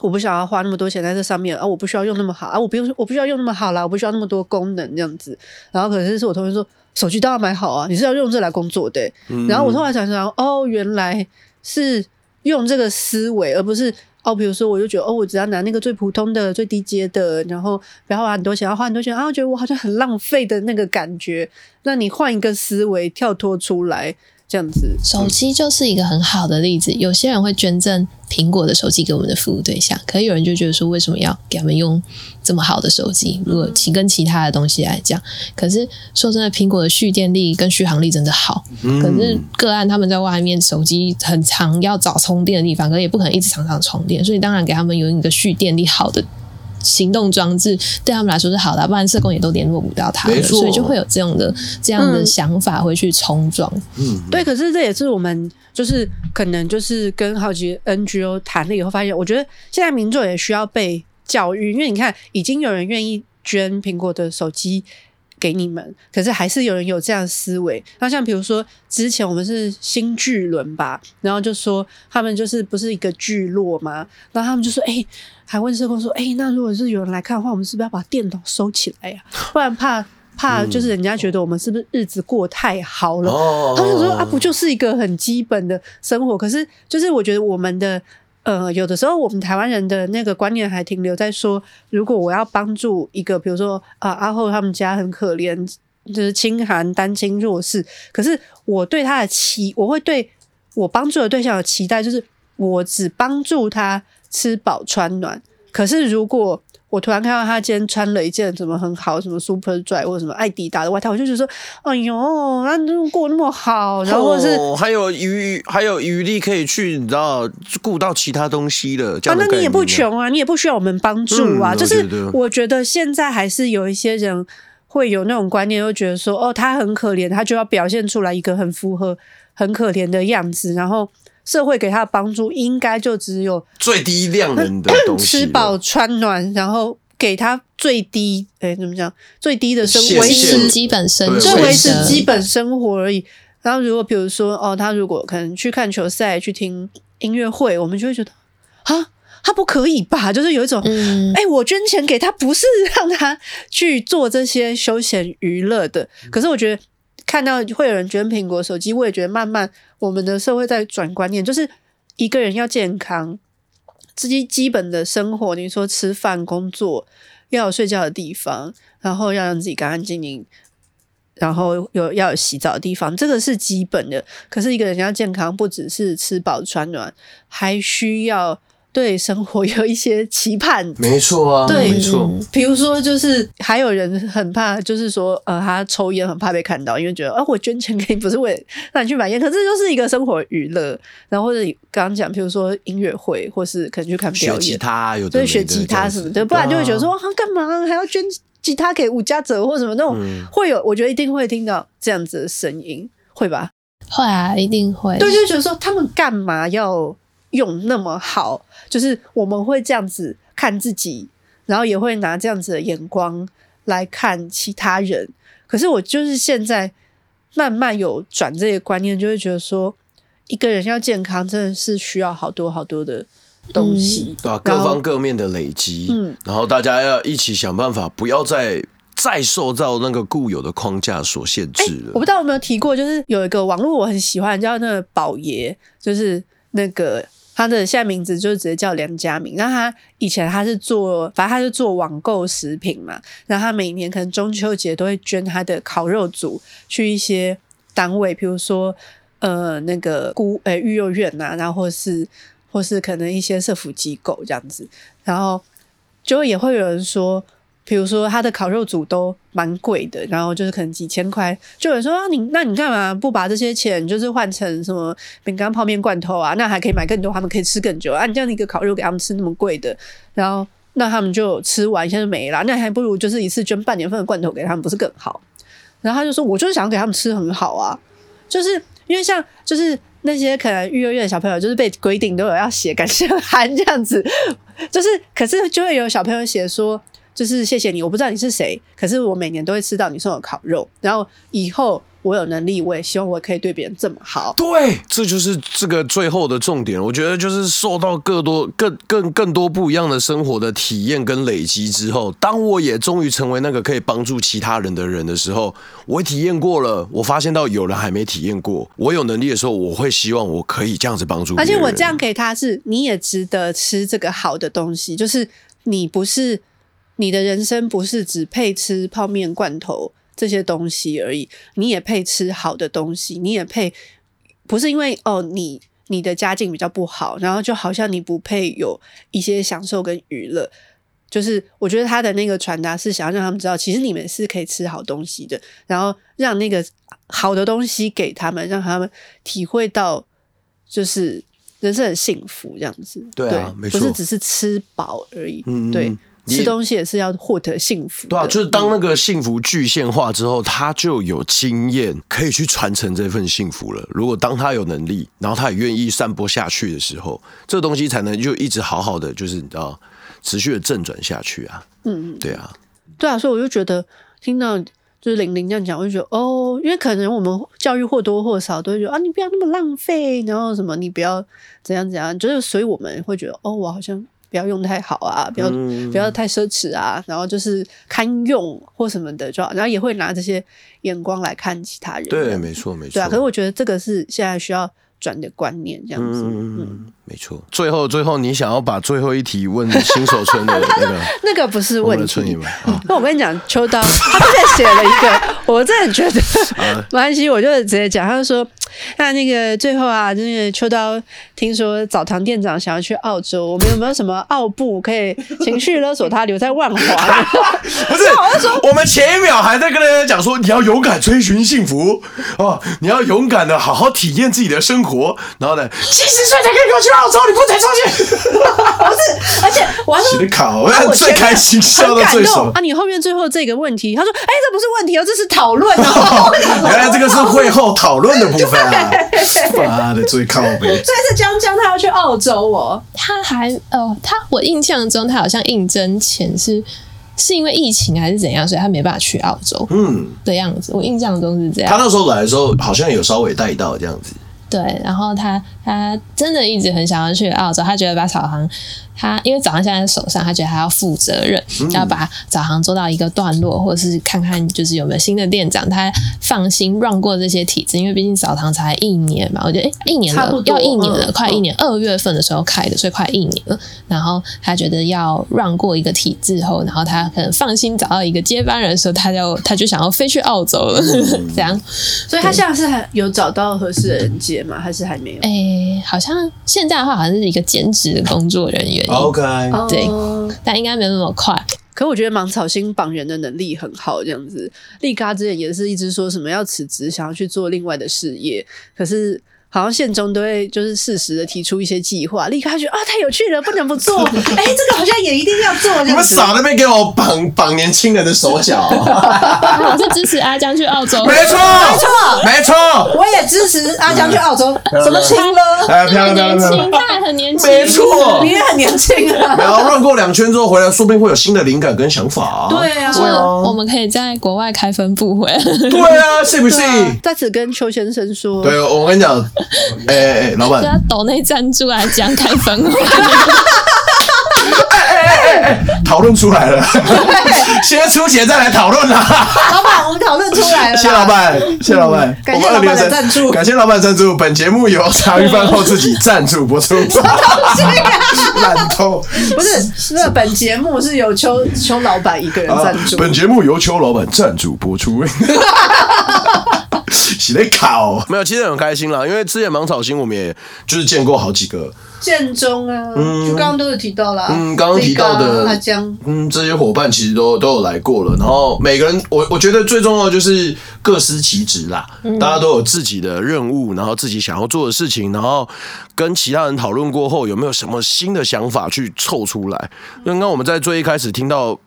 我不想要花那么多钱在这上面啊！我不需要用那么好啊！我不用，我不需要用那么好啦！我不需要那么多功能这样子。然后可是是我同学说，手机都要买好啊！你是要用这来工作的。嗯、然后我后来想想，哦，原来是用这个思维，而不是哦，比如说我就觉得哦，我只要拿那个最普通的、最低阶的，然后不要花很多钱，要花很多钱啊，我觉得我好像很浪费的那个感觉。那你换一个思维，跳脱出来。这样子，手机就是一个很好的例子。有些人会捐赠苹果的手机给我们的服务对象，可是有人就觉得说，为什么要给他们用这么好的手机？如果其跟其他的东西来讲，可是说真的，苹果的蓄电力跟续航力真的好。可是个案他们在外面手机很长要找充电的地方，可是也不可能一直常常充电，所以当然给他们有一个蓄电力好的。行动装置对他们来说是好的，不然社工也都联络不到他们，所以就会有这样的这样的想法会去冲撞。嗯，对。可是这也是我们就是可能就是跟好几个 NGO 谈了以后，发现我觉得现在民众也需要被教育，因为你看已经有人愿意捐苹果的手机给你们，可是还是有人有这样的思维。那像比如说之前我们是新巨轮吧，然后就说他们就是不是一个聚落嘛，然后他们就说哎。欸还问社工说：“哎、欸，那如果是有人来看的话，我们是不是要把电脑收起来呀、啊？不然怕怕就是人家觉得我们是不是日子过太好了？”嗯、他就说：“啊，不就是一个很基本的生活？可是就是我觉得我们的呃，有的时候我们台湾人的那个观念还停留在说，如果我要帮助一个，比如说啊阿后他们家很可怜，就是清寒单亲弱势，可是我对他的期，我会对我帮助的对象有期待，就是我只帮助他。”吃饱穿暖，可是如果我突然看到他今天穿了一件什么很好，什么 Superdry 或者什么爱迪达的外套，我就觉得说，哎呦，他过那么好，然后是、哦、还有余还有余力可以去，你知道顾到其他东西的，啊，那你也不穷啊，你也不需要我们帮助啊。嗯、就是我觉得现在还是有一些人会有那种观念，就觉得说，哦，他很可怜，他就要表现出来一个很符合很可怜的样子，然后。社会给他的帮助应该就只有最低量能的东西，吃饱穿暖，然后给他最低，哎，怎么讲？最低的生活，维持基本生活，就维持基本生活而已。然后如果比如说，哦，他如果可能去看球赛，去听音乐会，我们就会觉得，啊，他不可以吧？就是有一种，哎、嗯，我捐钱给他，不是让他去做这些休闲娱乐的。可是我觉得。看到会有人捐苹果手机，我也觉得慢慢我们的社会在转观念，就是一个人要健康，自己基本的生活，你说吃饭、工作，要有睡觉的地方，然后要让自己干干净净，然后有要有洗澡的地方，这个是基本的。可是一个人要健康，不只是吃饱穿暖，还需要对生活 有一些期盼，没错啊，对，没错。比如说，就是还有人很怕，就是说，呃，他抽烟很怕被看到，因为觉得，啊，我捐钱给你不是为了让你去买烟，可是这就是一个生活娱乐。然后或者你刚刚讲，比如说音乐会，或是可能去看表演，学吉他有对，学吉他什么的，不然就会觉得说，啊，干嘛还要捐吉他给伍家泽或什么那种，嗯、会有，我觉得一定会听到这样子的声音，会吧？会啊，一定会。对，就觉得说他们干嘛要用那么好？就是我们会这样子看自己，然后也会拿这样子的眼光来看其他人。可是我就是现在慢慢有转这些观念，就会觉得说，一个人要健康，真的是需要好多好多的东西，对啊，各方各面的累积，嗯，然后大家要一起想办法，不要再再受到那个固有的框架所限制了。我不知道有没有提过，就是有一个网络我很喜欢，叫那个宝爷，就是那个。他的现在名字就直接叫梁家明。那他以前他是做，反正他是做网购食品嘛。然后他每年可能中秋节都会捐他的烤肉组去一些单位，比如说呃那个孤呃育幼院呐，然后或是或是可能一些社福机构这样子。然后就也会有人说。比如说他的烤肉组都蛮贵的，然后就是可能几千块，就有人说啊，你那你干嘛不把这些钱就是换成什么饼干、泡面、罐头啊？那还可以买更多，他们可以吃更久啊！你这样一个烤肉给他们吃那么贵的，然后那他们就吃完一下就没了，那还不如就是一次捐半年份的罐头给他们，不是更好？然后他就说，我就是想给他们吃很好啊，就是因为像就是那些可能育幼院的小朋友，就是被规定都有要写感谢函这样子，就是可是就会有小朋友写说。就是谢谢你，我不知道你是谁，可是我每年都会吃到你送的烤肉，然后以后我有能力，我也希望我可以对别人这么好。对，这就是这个最后的重点。我觉得就是受到更多、更、更、更多不一样的生活的体验跟累积之后，当我也终于成为那个可以帮助其他人的人的时候，我体验过了，我发现到有人还没体验过。我有能力的时候，我会希望我可以这样子帮助。而且我这样给他是，你也值得吃这个好的东西，就是你不是。你的人生不是只配吃泡面、罐头这些东西而已，你也配吃好的东西，你也配不是因为哦，你你的家境比较不好，然后就好像你不配有一些享受跟娱乐。就是我觉得他的那个传达是想要让他们知道，其实你们是可以吃好东西的，然后让那个好的东西给他们，让他们体会到就是人生很幸福这样子。对啊，没错，不是只是吃饱而已。嗯，对。吃东西也是要获得幸福，对啊，就是当那个幸福具现化之后，他就有经验可以去传承这份幸福了。如果当他有能力，然后他也愿意散播下去的时候，这个东西才能就一直好好的，就是你知道，持续的正转下去啊。嗯嗯，对啊，对啊，所以我就觉得听到就是玲玲这样讲，我就觉得哦，因为可能我们教育或多或少都会觉得啊，你不要那么浪费，然后什么你不要怎样怎样，就是所以我们会觉得哦，我好像。不要用太好啊，不要、嗯、不要太奢侈啊，然后就是堪用或什么的就好，然后也会拿这些眼光来看其他人。对，没错，没错。对啊，可是我觉得这个是现在需要转的观念，这样子。嗯，嗯没错。最后，最后，你想要把最后一题问新手村的 那个？那个不是问那我跟你讲，秋刀他之前写了一个，我真的觉得没关系，我就直接讲，他就说。那那个最后啊，那个秋刀听说澡堂店长想要去澳洲，我们有没有什么澳布可以情绪勒索他留在万华？不是，我们前一秒还在跟大家讲说，你要勇敢追寻幸福哦，你要勇敢的好好体验自己的生活，然后呢，七十岁才可以给我去澳洲，你不准出去！不是，而且我还说，考我最开心，笑到最爽啊！你后面最后这个问题，他说：“哎、这不是问题哦，这是讨论哦。”原来这个是会后讨论的部分啊。妈的，最靠北！这次江江他要去澳洲哦，他还哦，他我印象中他好像应征前是是因为疫情还是怎样，所以他没办法去澳洲。嗯，的样子，我印象中是这样。他那时候来的时候好像有稍微带到这样子。对，然后他他真的一直很想要去澳洲，他觉得把草行他因为早航现在在手上，他觉得他要负责任，嗯、要把早航做到一个段落，或者是看看就是有没有新的店长，他放心 run 过这些体制，因为毕竟早航才一年嘛，我觉得哎、欸，一年了，要一年了，嗯、快一年，二、嗯、月份的时候开的，所以快一年了。然后他觉得要 run 过一个体制后，然后他可能放心找到一个接班人的时候，他就他就想要飞去澳洲了，嗯、这样。所以他现在是还有找到合适的人接吗？还是还没有？哎、欸，好像现在的话，好像是一个兼职的工作人员。OK，对，但应该没有那么快。可我觉得芒草心绑人的能力很好，这样子。丽嘎之前也是一直说什么要辞职，想要去做另外的事业，可是。好像宪中都会就是适时的提出一些计划，立刻他觉得啊太有趣了，不能不做。哎、欸，这个好像也一定要做。你们少那边给我绑绑年轻人的手脚。我是支持阿江去澳洲。没错，没错，没错。我也支持阿江去澳洲。什么情了？哎，漂亮漂亮漂亮。他很年轻。没错，你也很年轻啊。然后绕过两圈之后回来，说不定会有新的灵感跟想法啊。对啊，对啊，我们可以在国外开分部回来。对啊，是不是？在此跟邱先生说。对，我跟你讲，哎。哎哎，老板，他抖内赞助来讲开分会，哎哎哎哎，讨论出来了，先出钱再来讨论啊！老板，我们讨论出来了，谢谢老板，谢谢老板，感谢老板的赞助，感谢老板赞助，本节目由茶余饭后自己赞助播出，烂透，不是，那本节目是由邱邱老板一个人赞助，本节目由邱老板赞助播出。洗得烤没有，其实很开心啦，因为之前芒草星我们也就是见过好几个建中啊，嗯，就刚刚都有提到啦，嗯，刚刚提到的嗯，这些伙伴其实都都有来过了，然后每个人，我我觉得最重要的就是各司其职啦，嗯、大家都有自己的任务，然后自己想要做的事情，然后跟其他人讨论过后，有没有什么新的想法去凑出来？刚刚我们在最一开始听到，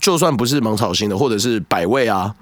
就算不是芒草星的，或者是百味啊。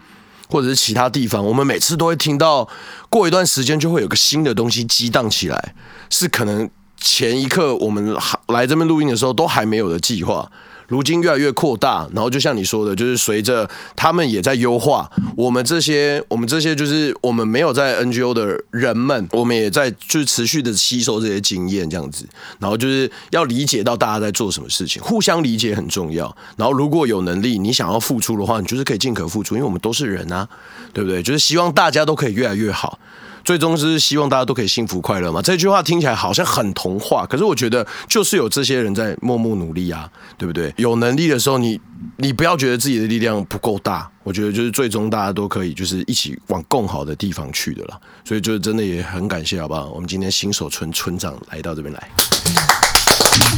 或者是其他地方，我们每次都会听到，过一段时间就会有个新的东西激荡起来，是可能前一刻我们来这边录音的时候都还没有的计划。如今越来越扩大，然后就像你说的，就是随着他们也在优化，我们这些我们这些就是我们没有在 NGO 的人们，我们也在就是持续的吸收这些经验，这样子，然后就是要理解到大家在做什么事情，互相理解很重要。然后如果有能力，你想要付出的话，你就是可以尽可付出，因为我们都是人啊，对不对？就是希望大家都可以越来越好。最终是希望大家都可以幸福快乐嘛？这句话听起来好像很童话，可是我觉得就是有这些人在默默努力啊，对不对？有能力的时候你，你不要觉得自己的力量不够大，我觉得就是最终大家都可以就是一起往更好的地方去的了。所以就是真的也很感谢，好不好？我们今天新手村村长来到这边来。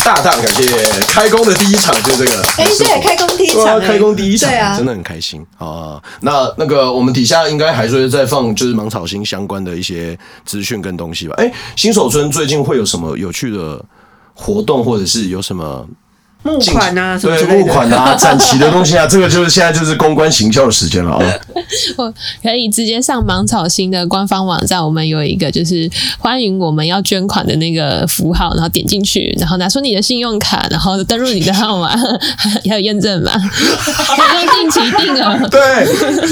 大大感谢开工的第一场就是这个，哎、欸，对，开工第一场，开工第一场，对啊，真的很开心啊。那那个我们底下应该还是会再放就是芒草心相关的一些资讯跟东西吧。哎、欸，新手村最近会有什么有趣的活动，或者是有什么？募款啊，什么对，募款啊，展期的东西啊，这个就是现在就是公关行销的时间了啊。我可以直接上芒草心的官方网站，我们有一个就是欢迎我们要捐款的那个符号，然后点进去，然后拿出你的信用卡，然后登入你的号码，还有验证码，可以用定期定额。对，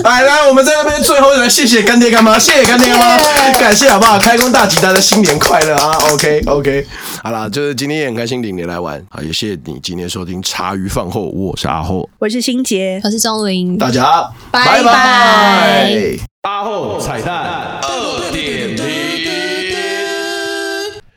来来，我们在那边最后来谢谢干爹干妈，谢谢干爹干妈，Yeah. 感谢好不好？开工大吉，大家新年快乐啊！OK OK，好啦，就是今天也很开心领你来玩啊，也谢谢你今天。收听茶余饭后，我是阿后，我是新杰，我是钟玲，大家拜拜。阿后彩蛋二点零，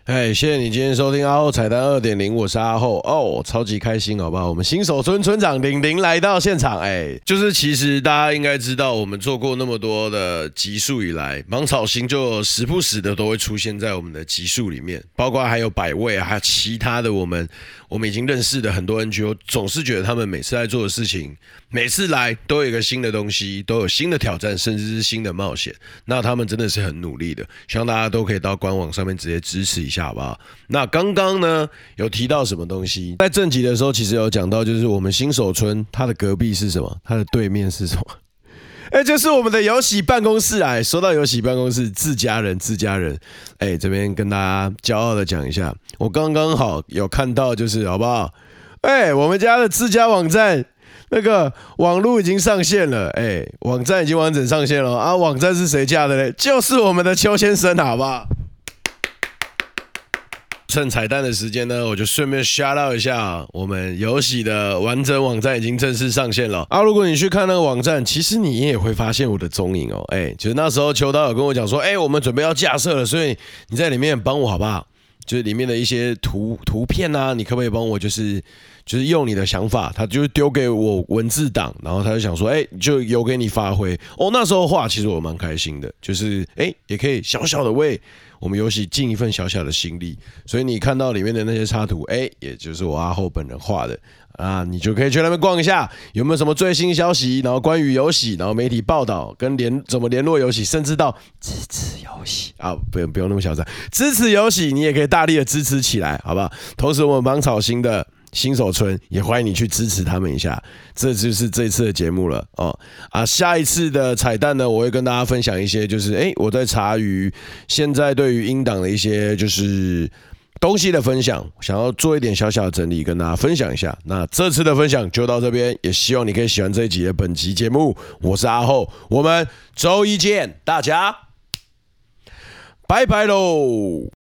哎，谢谢你今天收听阿后彩蛋二点零，我是阿后哦，超级开心，好不好？我们新手村村长玲玲来到现场，哎，就是其实大家应该知道，我们做过那么多的集数以来，芒草星就时不时的都会出现在我们的集数里面，包括还有百味，还有其他的我们。我们已经认识的很多 NGO，总是觉得他们每次在做的事情，每次来都有一个新的东西，都有新的挑战，甚至是新的冒险。那他们真的是很努力的，希望大家都可以到官网上面直接支持一下，好不好？那刚刚呢，有提到什么东西？在正集的时候，其实有讲到，就是我们新手村它的隔壁是什么？它的对面是什么？哎，就是我们的游戏办公室啊！说到游戏办公室，自家人，自家人，哎，这边跟大家骄傲的讲一下，我刚刚好有看到，就是好不好？哎，我们家的自家网站那个网络已经上线了，哎，网站已经完整上线了啊！网站是谁架的嘞？就是我们的邱先生，好不好？趁彩蛋的时间呢，我就顺便 shout out 一下我们游戏的完整网站已经正式上线了啊！如果你去看那个网站，其实你也会发现我的踪影哦。哎，就是那时候秋刀有跟我讲说，哎，我们准备要架设了，所以你在里面帮我好不好？就是里面的一些图图片啊，你可不可以帮我？就是就是用你的想法，他就丢给我文字档，然后他就想说，哎，就由给你发挥哦。那时候画其实我蛮开心的，就是哎，也可以小小的为我们游戏尽一份小小的心力。所以你看到里面的那些插图，哎，也就是我阿后本人画的。啊，你就可以去那边逛一下，有没有什么最新消息？然后关于游戏，然后媒体报道跟联怎么联络游戏，甚至到支持游戏啊，不用不用那么嚣张，支持游戏你也可以大力的支持起来，好不好？同时，我们芒草新的新手村也欢迎你去支持他们一下。这就是这次的节目了哦啊，下一次的彩蛋呢，我会跟大家分享一些，就是哎，我在茶余现在对于英党的一些就是。东西的分享，想要做一点小小的整理，跟大家分享一下。那这次的分享就到这边，也希望你可以喜欢这一集的本集节目。我是阿厚，我们周一见，大家拜拜喽。